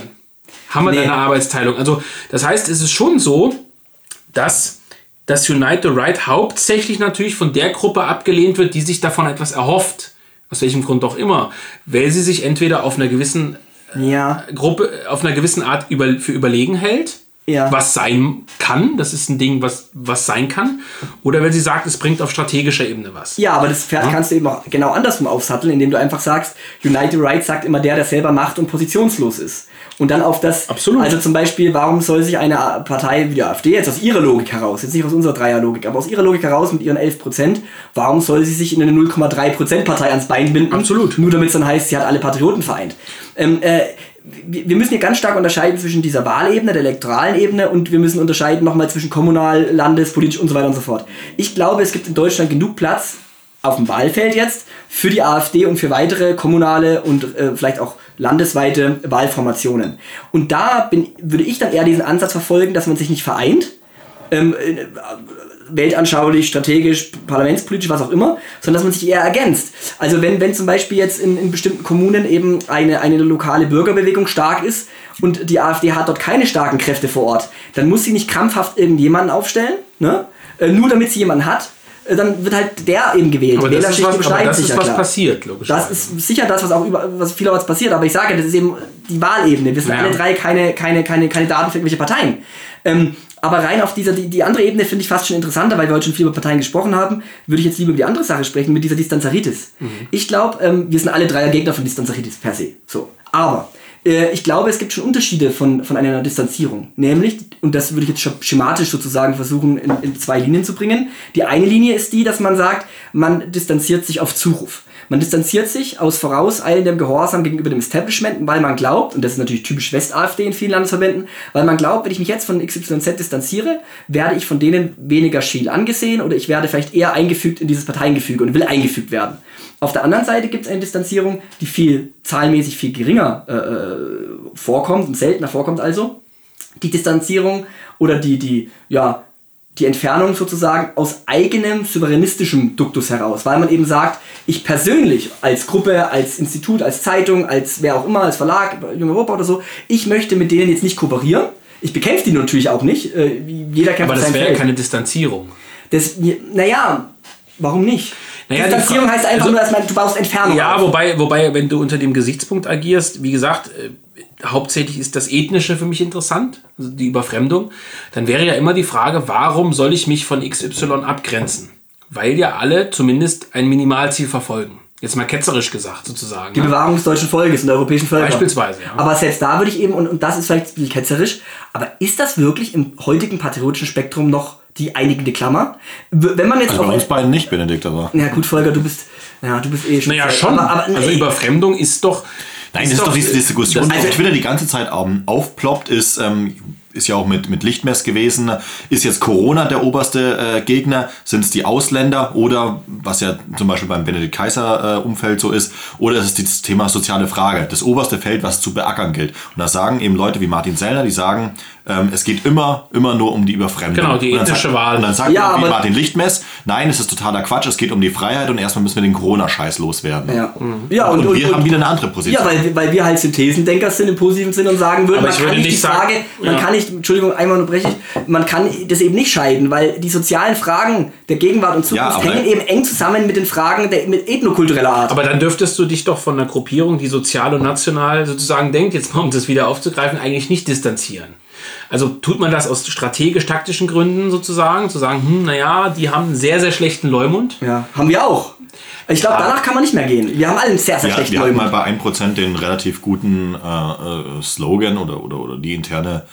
Haben wir Nee. da eine Arbeitsteilung? Also das heißt, es ist schon so, dass das Unite the Right hauptsächlich natürlich von der Gruppe abgelehnt wird, die sich davon etwas erhofft. Aus welchem Grund auch immer. Weil sie sich entweder auf einer gewissen Ja. Gruppe, auf einer gewissen Art über, für überlegen hält, Ja. was sein kann, das ist ein Ding, was, was sein kann, oder wenn sie sagt, es bringt auf strategischer Ebene was. Ja, aber das Pferd kannst du eben auch genau andersrum aufsatteln, indem du einfach sagst, United Right sagt immer der, der selber macht und positionslos ist. Und dann auf das, Absolut. also zum Beispiel, warum soll sich eine Partei wie die AfD jetzt aus ihrer Logik heraus, jetzt nicht aus unserer Dreierlogik, aber aus ihrer Logik heraus mit ihren 11%, warum soll sie sich in eine 0,3% Partei ans Bein binden? Absolut. Nur damit es dann heißt, sie hat alle Patrioten vereint. Ähm, äh, wir müssen hier ganz stark unterscheiden zwischen dieser Wahlebene, der elektoralen Ebene und wir müssen unterscheiden nochmal zwischen kommunal, landes, politisch und so weiter und so fort. Ich glaube, es gibt in Deutschland genug Platz auf dem Wahlfeld jetzt für die AfD und für weitere kommunale und äh, vielleicht auch landesweite Wahlformationen. Und da bin, würde ich dann eher diesen Ansatz verfolgen, dass man sich nicht vereint, ähm, äh, weltanschaulich, strategisch, parlamentspolitisch, was auch immer, sondern dass man sich eher ergänzt. Also wenn, wenn zum Beispiel jetzt in, in bestimmten Kommunen eben eine, eine lokale Bürgerbewegung stark ist und die AfD hat dort keine starken Kräfte vor Ort, dann muss sie nicht krampfhaft irgendjemanden aufstellen, ne? Äh, nur damit sie jemanden hat, äh, dann wird halt der eben gewählt. Aber das ist was, aber das ist ja was passiert, logisch. Das ist sicher das, was auch über, was vielerorts passiert, aber ich sage, das ist eben die Wahlebene. Wir sind Ja. alle drei keine, keine, keine Kandidaten für irgendwelche Parteien. Ähm, aber rein auf dieser, die, die andere Ebene finde ich fast schon interessanter, weil wir heute schon viel über Parteien gesprochen haben, würde ich jetzt lieber über die andere Sache sprechen, mit dieser Distanzaritis. Mhm. Ich glaube, ähm, wir sind alle drei Gegner von Distanzaritis per se. So. Aber ich glaube, es gibt schon Unterschiede von, von einer Distanzierung. Nämlich, und das würde ich jetzt schematisch sozusagen versuchen in, in zwei Linien zu bringen. Die eine Linie ist die, dass man sagt, man distanziert sich auf Zuruf. Man distanziert sich aus vorauseilendem Gehorsam gegenüber dem Establishment, weil man glaubt, und das ist natürlich typisch West-AfD in vielen Landesverbänden, weil man glaubt, wenn ich mich jetzt von XYZ distanziere, werde ich von denen weniger schiel angesehen oder ich werde vielleicht eher eingefügt in dieses Parteiengefüge und will eingefügt werden. Auf der anderen Seite gibt es eine Distanzierung, die viel zahlenmäßig viel geringer äh, äh, vorkommt und seltener vorkommt also. Die Distanzierung oder die, die, ja, die Entfernung sozusagen aus eigenem souveränistischem Duktus heraus, weil man eben sagt, ich persönlich als Gruppe, als Institut, als Zeitung, als wer auch immer, als Verlag, Junge Europa oder so, ich möchte mit denen jetzt nicht kooperieren. Ich bekämpfe die natürlich auch nicht. Äh, jeder kämpft Aber das wäre keine Distanzierung. Das, naja, warum nicht? Naja, Distanzierung heißt einfach also, nur, dass man, du baust Entfernung. Ja, auf. wobei, wobei, wenn du unter dem Gesichtspunkt agierst, wie gesagt, äh, hauptsächlich ist das Ethnische für mich interessant, also die Überfremdung, dann wäre ja immer die Frage, warum soll ich mich von XY abgrenzen? Weil ja alle zumindest ein Minimalziel verfolgen. Jetzt mal ketzerisch gesagt, sozusagen. Die Bewahrung des deutschen Volkes und der europäischen Völker. Beispielsweise, ja. Aber selbst da würde ich eben, und, und das ist vielleicht ein bisschen ketzerisch, aber ist das wirklich im heutigen patriotischen Spektrum noch die einigende Klammer? Wenn man jetzt also bei uns beiden nicht, Benedikt, aber. Ja, gut, Volker, du bist, ja, du bist eh schon. Naja, schon. Aber, aber, also Überfremdung ist doch. Nein, ist das ist doch diese Diskussion, die auf Twitter die ganze Zeit um, aufploppt, ist, ähm, ist ja auch mit, mit Lichtmess gewesen. Ist jetzt Corona der oberste äh, Gegner? Sind es die Ausländer oder, was ja zum Beispiel beim Benedikt Kaiser äh, Umfeld so ist, oder ist es das Thema soziale Frage, das oberste Feld, was zu beackern gilt? Und da sagen eben Leute wie Martin Sellner, die sagen, ähm, es geht immer, immer nur um die Überfremdung. Genau, die ethnische Wahl. Und dann sagt ja, Martin Lichtmess, nein, es ist totaler Quatsch, es geht um die Freiheit und erstmal müssen wir den Corona-Scheiß loswerden. Ja, mhm. ja und, und, und, wir und, haben wieder eine andere Position. Ja, weil, weil wir halt Synthesendenker sind im positiven Sinn und sagen würden, Aber man kann nicht die Frage, sagen, man kann nicht, Entschuldigung, einmal unterbreche ich, man kann das eben nicht scheiden, weil die sozialen Fragen der Gegenwart und Zukunft ja, hängen eben eng zusammen mit den Fragen der, mit ethnokultureller Art. Aber dann dürftest du dich doch von einer Gruppierung, die sozial und national sozusagen denkt, jetzt mal um das wieder aufzugreifen, eigentlich nicht distanzieren. Also tut man das aus strategisch-taktischen Gründen sozusagen, zu sagen, hm, naja, die haben einen sehr, sehr schlechten Leumund. Ja, haben wir auch. Ich glaube, danach kann man nicht mehr gehen. Wir haben alle einen sehr, sehr ja, schlechten wir Leumund. Wir hatten mal bei 1% den relativ guten äh, äh, Slogan oder, oder, oder die interne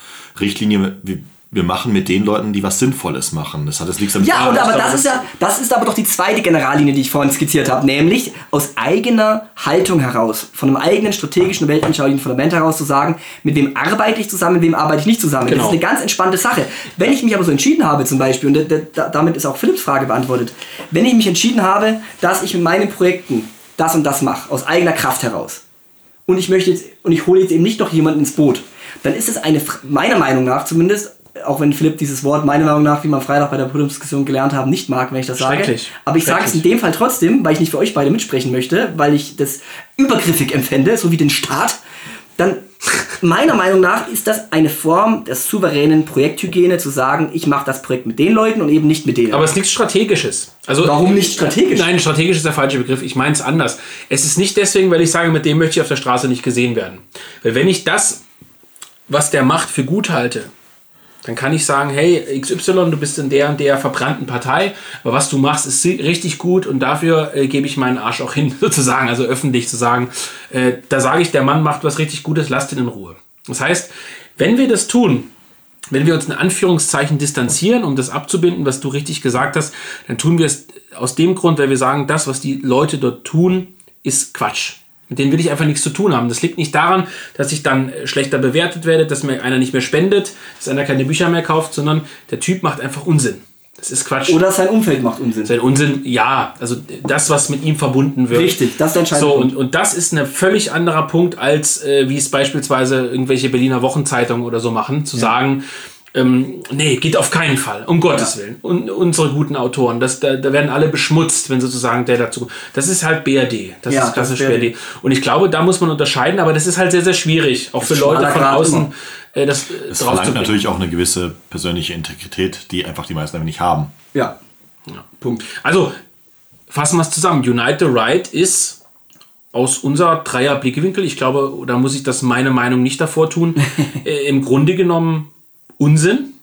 Richtlinie, wie, wir machen mit den Leuten, die was Sinnvolles machen. Das hat jetzt nichts damit Ja, und aber das ist ja, das ist aber doch die zweite Generallinie, die ich vorhin skizziert habe, nämlich aus eigener Haltung heraus, von einem eigenen strategischen weltanschaulichen Fundament heraus zu sagen, mit wem arbeite ich zusammen, mit wem arbeite ich nicht zusammen. Genau. Das ist eine ganz entspannte Sache. Wenn ich mich aber so entschieden habe, zum Beispiel, und damit ist auch Philipps Frage beantwortet, wenn ich mich entschieden habe, dass ich mit meinen Projekten das und das mache, aus eigener Kraft heraus, und ich möchte jetzt, und ich hole jetzt eben nicht noch jemanden ins Boot, dann ist es eine, meiner Meinung nach zumindest, auch wenn Philipp dieses Wort meiner Meinung nach, wie man Freitag bei der Podiumsdiskussion gelernt haben, nicht mag, wenn ich das sage. Aber ich sage es in dem Fall trotzdem, weil ich nicht für euch beide mitsprechen möchte, weil ich das übergriffig empfände, so wie den Staat. Dann meiner Meinung nach ist das eine Form der souveränen Projekthygiene, zu sagen, ich mache das Projekt mit den Leuten und eben nicht mit denen. Aber es ist nichts Strategisches. Also, Warum nicht strategisch? Nein, strategisch ist der falsche Begriff. Ich meine es anders. Es ist nicht deswegen, weil ich sage, mit dem möchte ich auf der Straße nicht gesehen werden. Weil wenn ich das, was der macht, für gut halte, dann kann ich sagen, hey, XY, du bist in der und der verbrannten Partei, aber was du machst, ist richtig gut und dafür äh, gebe ich meinen Arsch auch hin, *laughs* sozusagen, also öffentlich zu sagen, äh, da sage ich, der Mann macht was richtig Gutes, lasst ihn in Ruhe. Das heißt, wenn wir das tun, wenn wir uns in Anführungszeichen distanzieren, um das abzubinden, was du richtig gesagt hast, dann tun wir es aus dem Grund, weil wir sagen, das, was die Leute dort tun, ist Quatsch. Mit denen will ich einfach nichts zu tun haben. Das liegt nicht daran, dass ich dann äh, schlechter bewertet werde, dass mir einer nicht mehr spendet, dass einer keine Bücher mehr kauft, sondern der Typ macht einfach Unsinn. Das ist Quatsch. Oder sein Umfeld macht Unsinn. Sein Unsinn, ja. Also das, was mit ihm verbunden wird. Richtig, das ist der entscheidende so. Und, und das ist ein völlig anderer Punkt, als äh, wie es beispielsweise irgendwelche Berliner Wochenzeitungen oder so machen. Zu ja. sagen, ähm, nee, geht auf keinen Fall, um Gottes ja. Willen. Und unsere guten Autoren, das, da, da werden alle beschmutzt, wenn sozusagen der dazu. Das ist halt BRD. Das ja, ist klassisch das BRD. BRD. Und ich glaube, da muss man unterscheiden, aber das ist halt sehr, sehr schwierig, auch für Leute von außen. Äh, das es drauf verlangt natürlich auch eine gewisse persönliche Integrität, die einfach die meisten nicht haben. Ja. ja. Punkt. Also, fassen wir es zusammen. Unite the Right ist aus unserer Dreier Blickwinkel, ich glaube, da muss ich das meine Meinung nicht davor tun, *laughs* äh, im Grunde genommen Unsinn,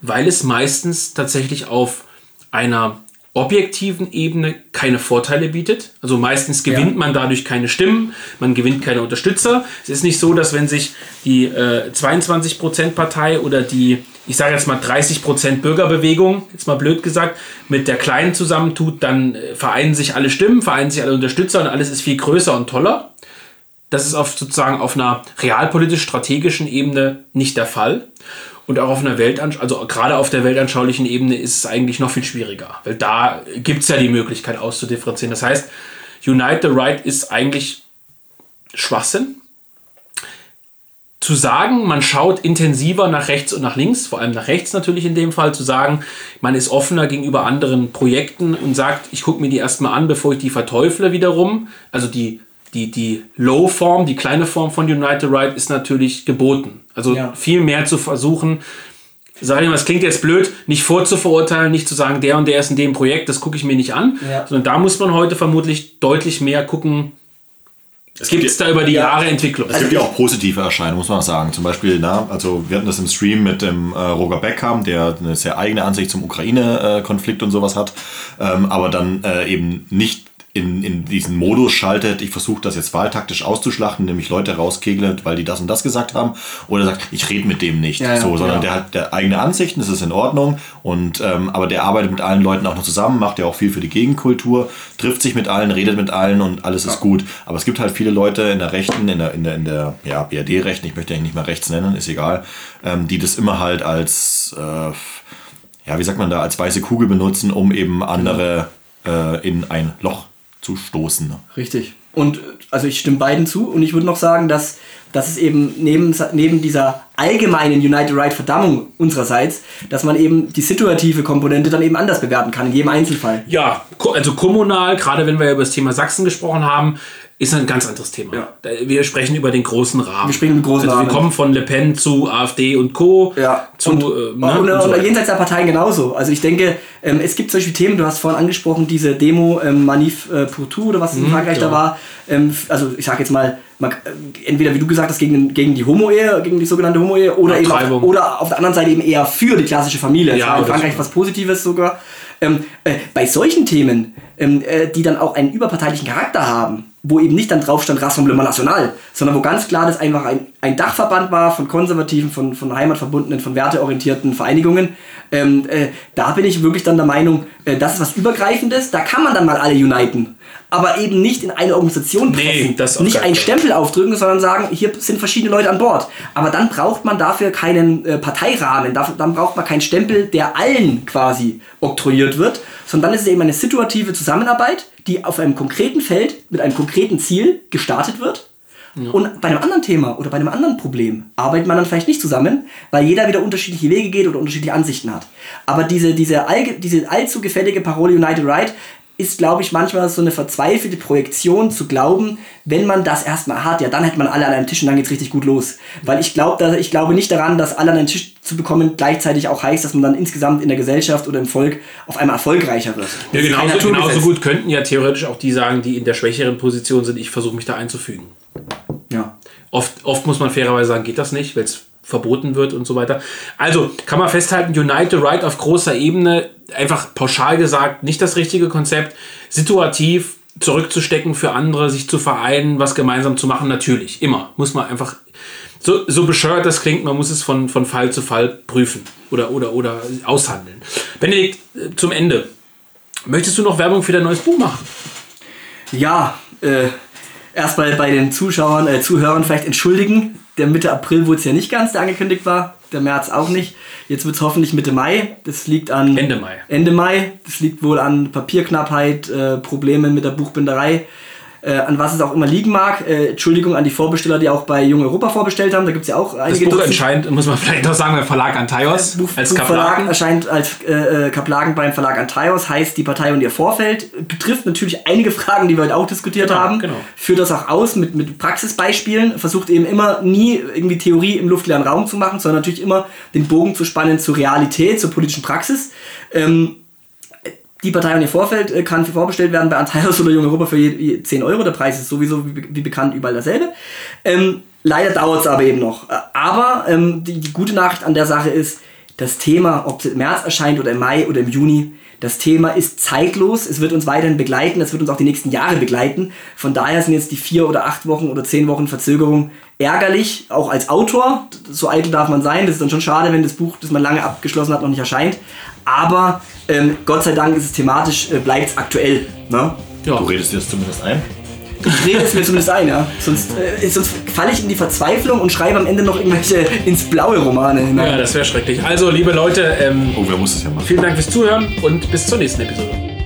weil es meistens tatsächlich auf einer objektiven Ebene keine Vorteile bietet. Also meistens gewinnt Ja. man dadurch keine Stimmen, man gewinnt keine Unterstützer. Es ist nicht so, dass wenn sich die äh, 22% Partei oder die, ich sage jetzt mal 30% Bürgerbewegung, jetzt mal blöd gesagt, mit der Kleinen zusammentut, dann äh, vereinen sich alle Stimmen, vereinen sich alle Unterstützer und alles ist viel größer und toller. Das ist auf sozusagen auf einer realpolitisch-strategischen Ebene nicht der Fall. Und auch auf einer Weltanschauung, also gerade auf der weltanschaulichen Ebene ist es eigentlich noch viel schwieriger, weil da gibt es ja die Möglichkeit auszudifferenzieren. Das heißt, Unite the Right ist eigentlich Schwachsinn. Zu sagen, man schaut intensiver nach rechts und nach links, vor allem nach rechts natürlich in dem Fall, zu sagen, man ist offener gegenüber anderen Projekten und sagt, ich gucke mir die erstmal an, bevor ich die verteufle wiederum. Also die, die, die Low-Form, die kleine Form von Unite the Right ist natürlich geboten. Also Ja. viel mehr zu versuchen, sag ich mal, es klingt jetzt blöd, nicht vorzuverurteilen, nicht zu sagen, der und der ist in dem Projekt, das gucke ich mir nicht an, Ja. sondern da muss man heute vermutlich deutlich mehr gucken, Es gibt es da über die Jahre Entwicklung. Es gibt ja auch positive Erscheinungen, muss man sagen. Zum Beispiel, na, also wir hatten das im Stream mit dem äh, Roger Beckham, der eine sehr eigene Ansicht zum Ukraine-Konflikt und sowas hat, ähm, aber dann äh, eben nicht in, in diesen Modus schaltet, ich versuche das jetzt wahltaktisch auszuschlachten, nämlich Leute rauskegle, weil die das und das gesagt haben, oder sagt, ich rede mit dem nicht, Ja, ja, so, sondern ja. der hat der eigene Ansichten, das ist in Ordnung, und ähm, aber der arbeitet mit allen Leuten auch noch zusammen, macht ja auch viel für die Gegenkultur, trifft sich mit allen, redet mit allen und alles ist gut. Aber es gibt halt viele Leute in der Rechten, in der, in der, in der ja, BRD-Rechten, ich möchte eigentlich nicht mal rechts nennen, ist egal, ähm, die das immer halt als, äh, ja, wie sagt man da, als weiße Kugel benutzen, um eben andere äh, in ein Loch zu stoßen. Richtig. Und also ich stimme beiden zu und ich würde noch sagen, dass, dass es eben neben, neben dieser allgemeinen United Right Verdammung unsererseits, dass man eben die situative Komponente dann eben anders bewerten kann, in jedem Einzelfall. Ja, also kommunal, gerade wenn wir über das Thema Sachsen gesprochen haben, ist ein ganz anderes Thema. Ja. Wir sprechen über den großen Rahmen. Wir sprechen über den großen also Rahmen. Wir kommen von Le Pen zu AfD und Co. Ja, zu, und, äh, und, ne, und, und so weiter. jenseits der Parteien genauso. Also ich denke, ähm, es gibt solche Themen, du hast vorhin angesprochen, diese Demo ähm, Manif äh, pour tout oder was in Frankreich ja. da war. Ähm, also ich sage jetzt mal, man, äh, entweder wie du gesagt hast, gegen, gegen die Homo-Ehe, gegen die sogenannte Homo-Ehe oder eben auf, oder auf der anderen Seite eben eher für die klassische Familie. Ja, war in Frankreich was Positives sogar. Ähm, äh, bei solchen Themen, ähm, äh, die dann auch einen überparteilichen Charakter haben, wo eben nicht dann drauf stand Rassemblement National, sondern wo ganz klar das einfach ein, ein Dachverband war von konservativen, von, von heimatverbundenen, von werteorientierten Vereinigungen, ähm, äh, da bin ich wirklich dann der Meinung, äh, das ist was Übergreifendes, da kann man dann mal alle uniten. Aber eben nicht in eine Organisation Nee, pressen, auf nicht einen. Stempel aufdrücken, sondern sagen, hier sind verschiedene Leute an Bord. Aber dann braucht man dafür keinen äh, Parteirahmen, dafür, dann braucht man keinen Stempel, der allen quasi oktroyiert wird, sondern dann ist es eben eine situative Zusammenarbeit, die auf einem konkreten Feld mit einem konkreten Ziel gestartet wird. Und bei einem anderen Thema oder bei einem anderen Problem arbeitet man dann vielleicht nicht zusammen, weil jeder wieder unterschiedliche Wege geht oder unterschiedliche Ansichten hat. Aber diese, diese, allge, diese allzu gefällige Parole United Right ist, glaube ich, manchmal so eine verzweifelte Projektion zu glauben, wenn man das erstmal hat, ja, dann hätte man alle an einem Tisch und dann geht's richtig gut los. Weil ich glaube, ich glaube nicht daran, dass alle an einen Tisch zu bekommen gleichzeitig auch heißt, dass man dann insgesamt in der Gesellschaft oder im Volk auf einmal erfolgreicher wird. Ja, genauso, genauso gut könnten ja theoretisch auch die sagen, die in der schwächeren Position sind, ich versuche mich da einzufügen. Ja. Oft, oft muss man fairerweise sagen, geht das nicht, weil es verboten wird und so weiter. Also kann man festhalten, Unite the Right auf großer Ebene, einfach pauschal gesagt, nicht das richtige Konzept. Situativ zurückzustecken für andere, sich zu vereinen, was gemeinsam zu machen, natürlich, immer. Muss man einfach, so, so bescheuert das klingt, man muss es von, von Fall zu Fall prüfen oder, oder, oder aushandeln. Benedikt, äh, zum Ende. Möchtest du noch Werbung für dein neues Buch machen? Ja, äh, erstmal bei den Zuschauern, äh, Zuhörern vielleicht entschuldigen. Der Mitte April wurde es ja nicht ganz, der angekündigt war. Der März auch nicht. Jetzt wird es hoffentlich Mitte Mai. Das liegt an. Ende Mai. Ende Mai. Das liegt wohl an Papierknappheit, äh, Problemen mit der Buchbinderei. Äh, an was es auch immer liegen mag. Äh, Entschuldigung an die Vorbesteller, die auch bei Jung Europa vorbestellt haben. Da gibt es ja auch Das einige Buch Dutzend. erscheint, muss man vielleicht noch sagen, beim Verlag Antaios Buch, als Buchverlag Kaplaken. erscheint als äh, äh, Kaplaken beim Verlag Antaios, heißt die Partei und ihr Vorfeld. Betrifft natürlich einige Fragen, die wir heute auch diskutiert Genau, haben. genau. Führt das auch aus mit, mit Praxisbeispielen. Versucht eben immer nie irgendwie Theorie im luftleeren Raum zu machen, sondern natürlich immer den Bogen zu spannen zur Realität, zur politischen Praxis. Ähm, die Partei und ihr Vorfeld äh, kann vorbestellt werden bei Antaios oder Jung Europa für je, je 10 Euro. Der Preis ist sowieso wie, bekannt überall dasselbe. Ähm, leider dauert es aber eben noch. Äh, Aber ähm, die, die gute Nachricht an der Sache ist, das Thema, ob es im März erscheint oder im Mai oder im Juni, Das Thema ist zeitlos, es wird uns weiterhin begleiten, es wird uns auch die nächsten Jahre begleiten. Von daher sind jetzt die vier oder acht Wochen oder zehn Wochen Verzögerung ärgerlich, auch als Autor. So eitel darf man sein. Das ist dann schon schade, wenn das Buch, das man lange abgeschlossen hat, noch nicht erscheint. Aber ähm, Gott sei Dank ist es thematisch, äh, bleibt es aktuell. Ne? Ja. Du redest dir das zumindest ein. Ich rede es mir zumindest ein, ja. Sonst, äh, sonst falle ich in die Verzweiflung und schreibe am Ende noch irgendwelche ins blaue Romane hinein. Ja, das wäre schrecklich. Also, liebe Leute, ähm, oh, wer muss das ja machen? vielen Dank fürs Zuhören und bis zur nächsten Episode.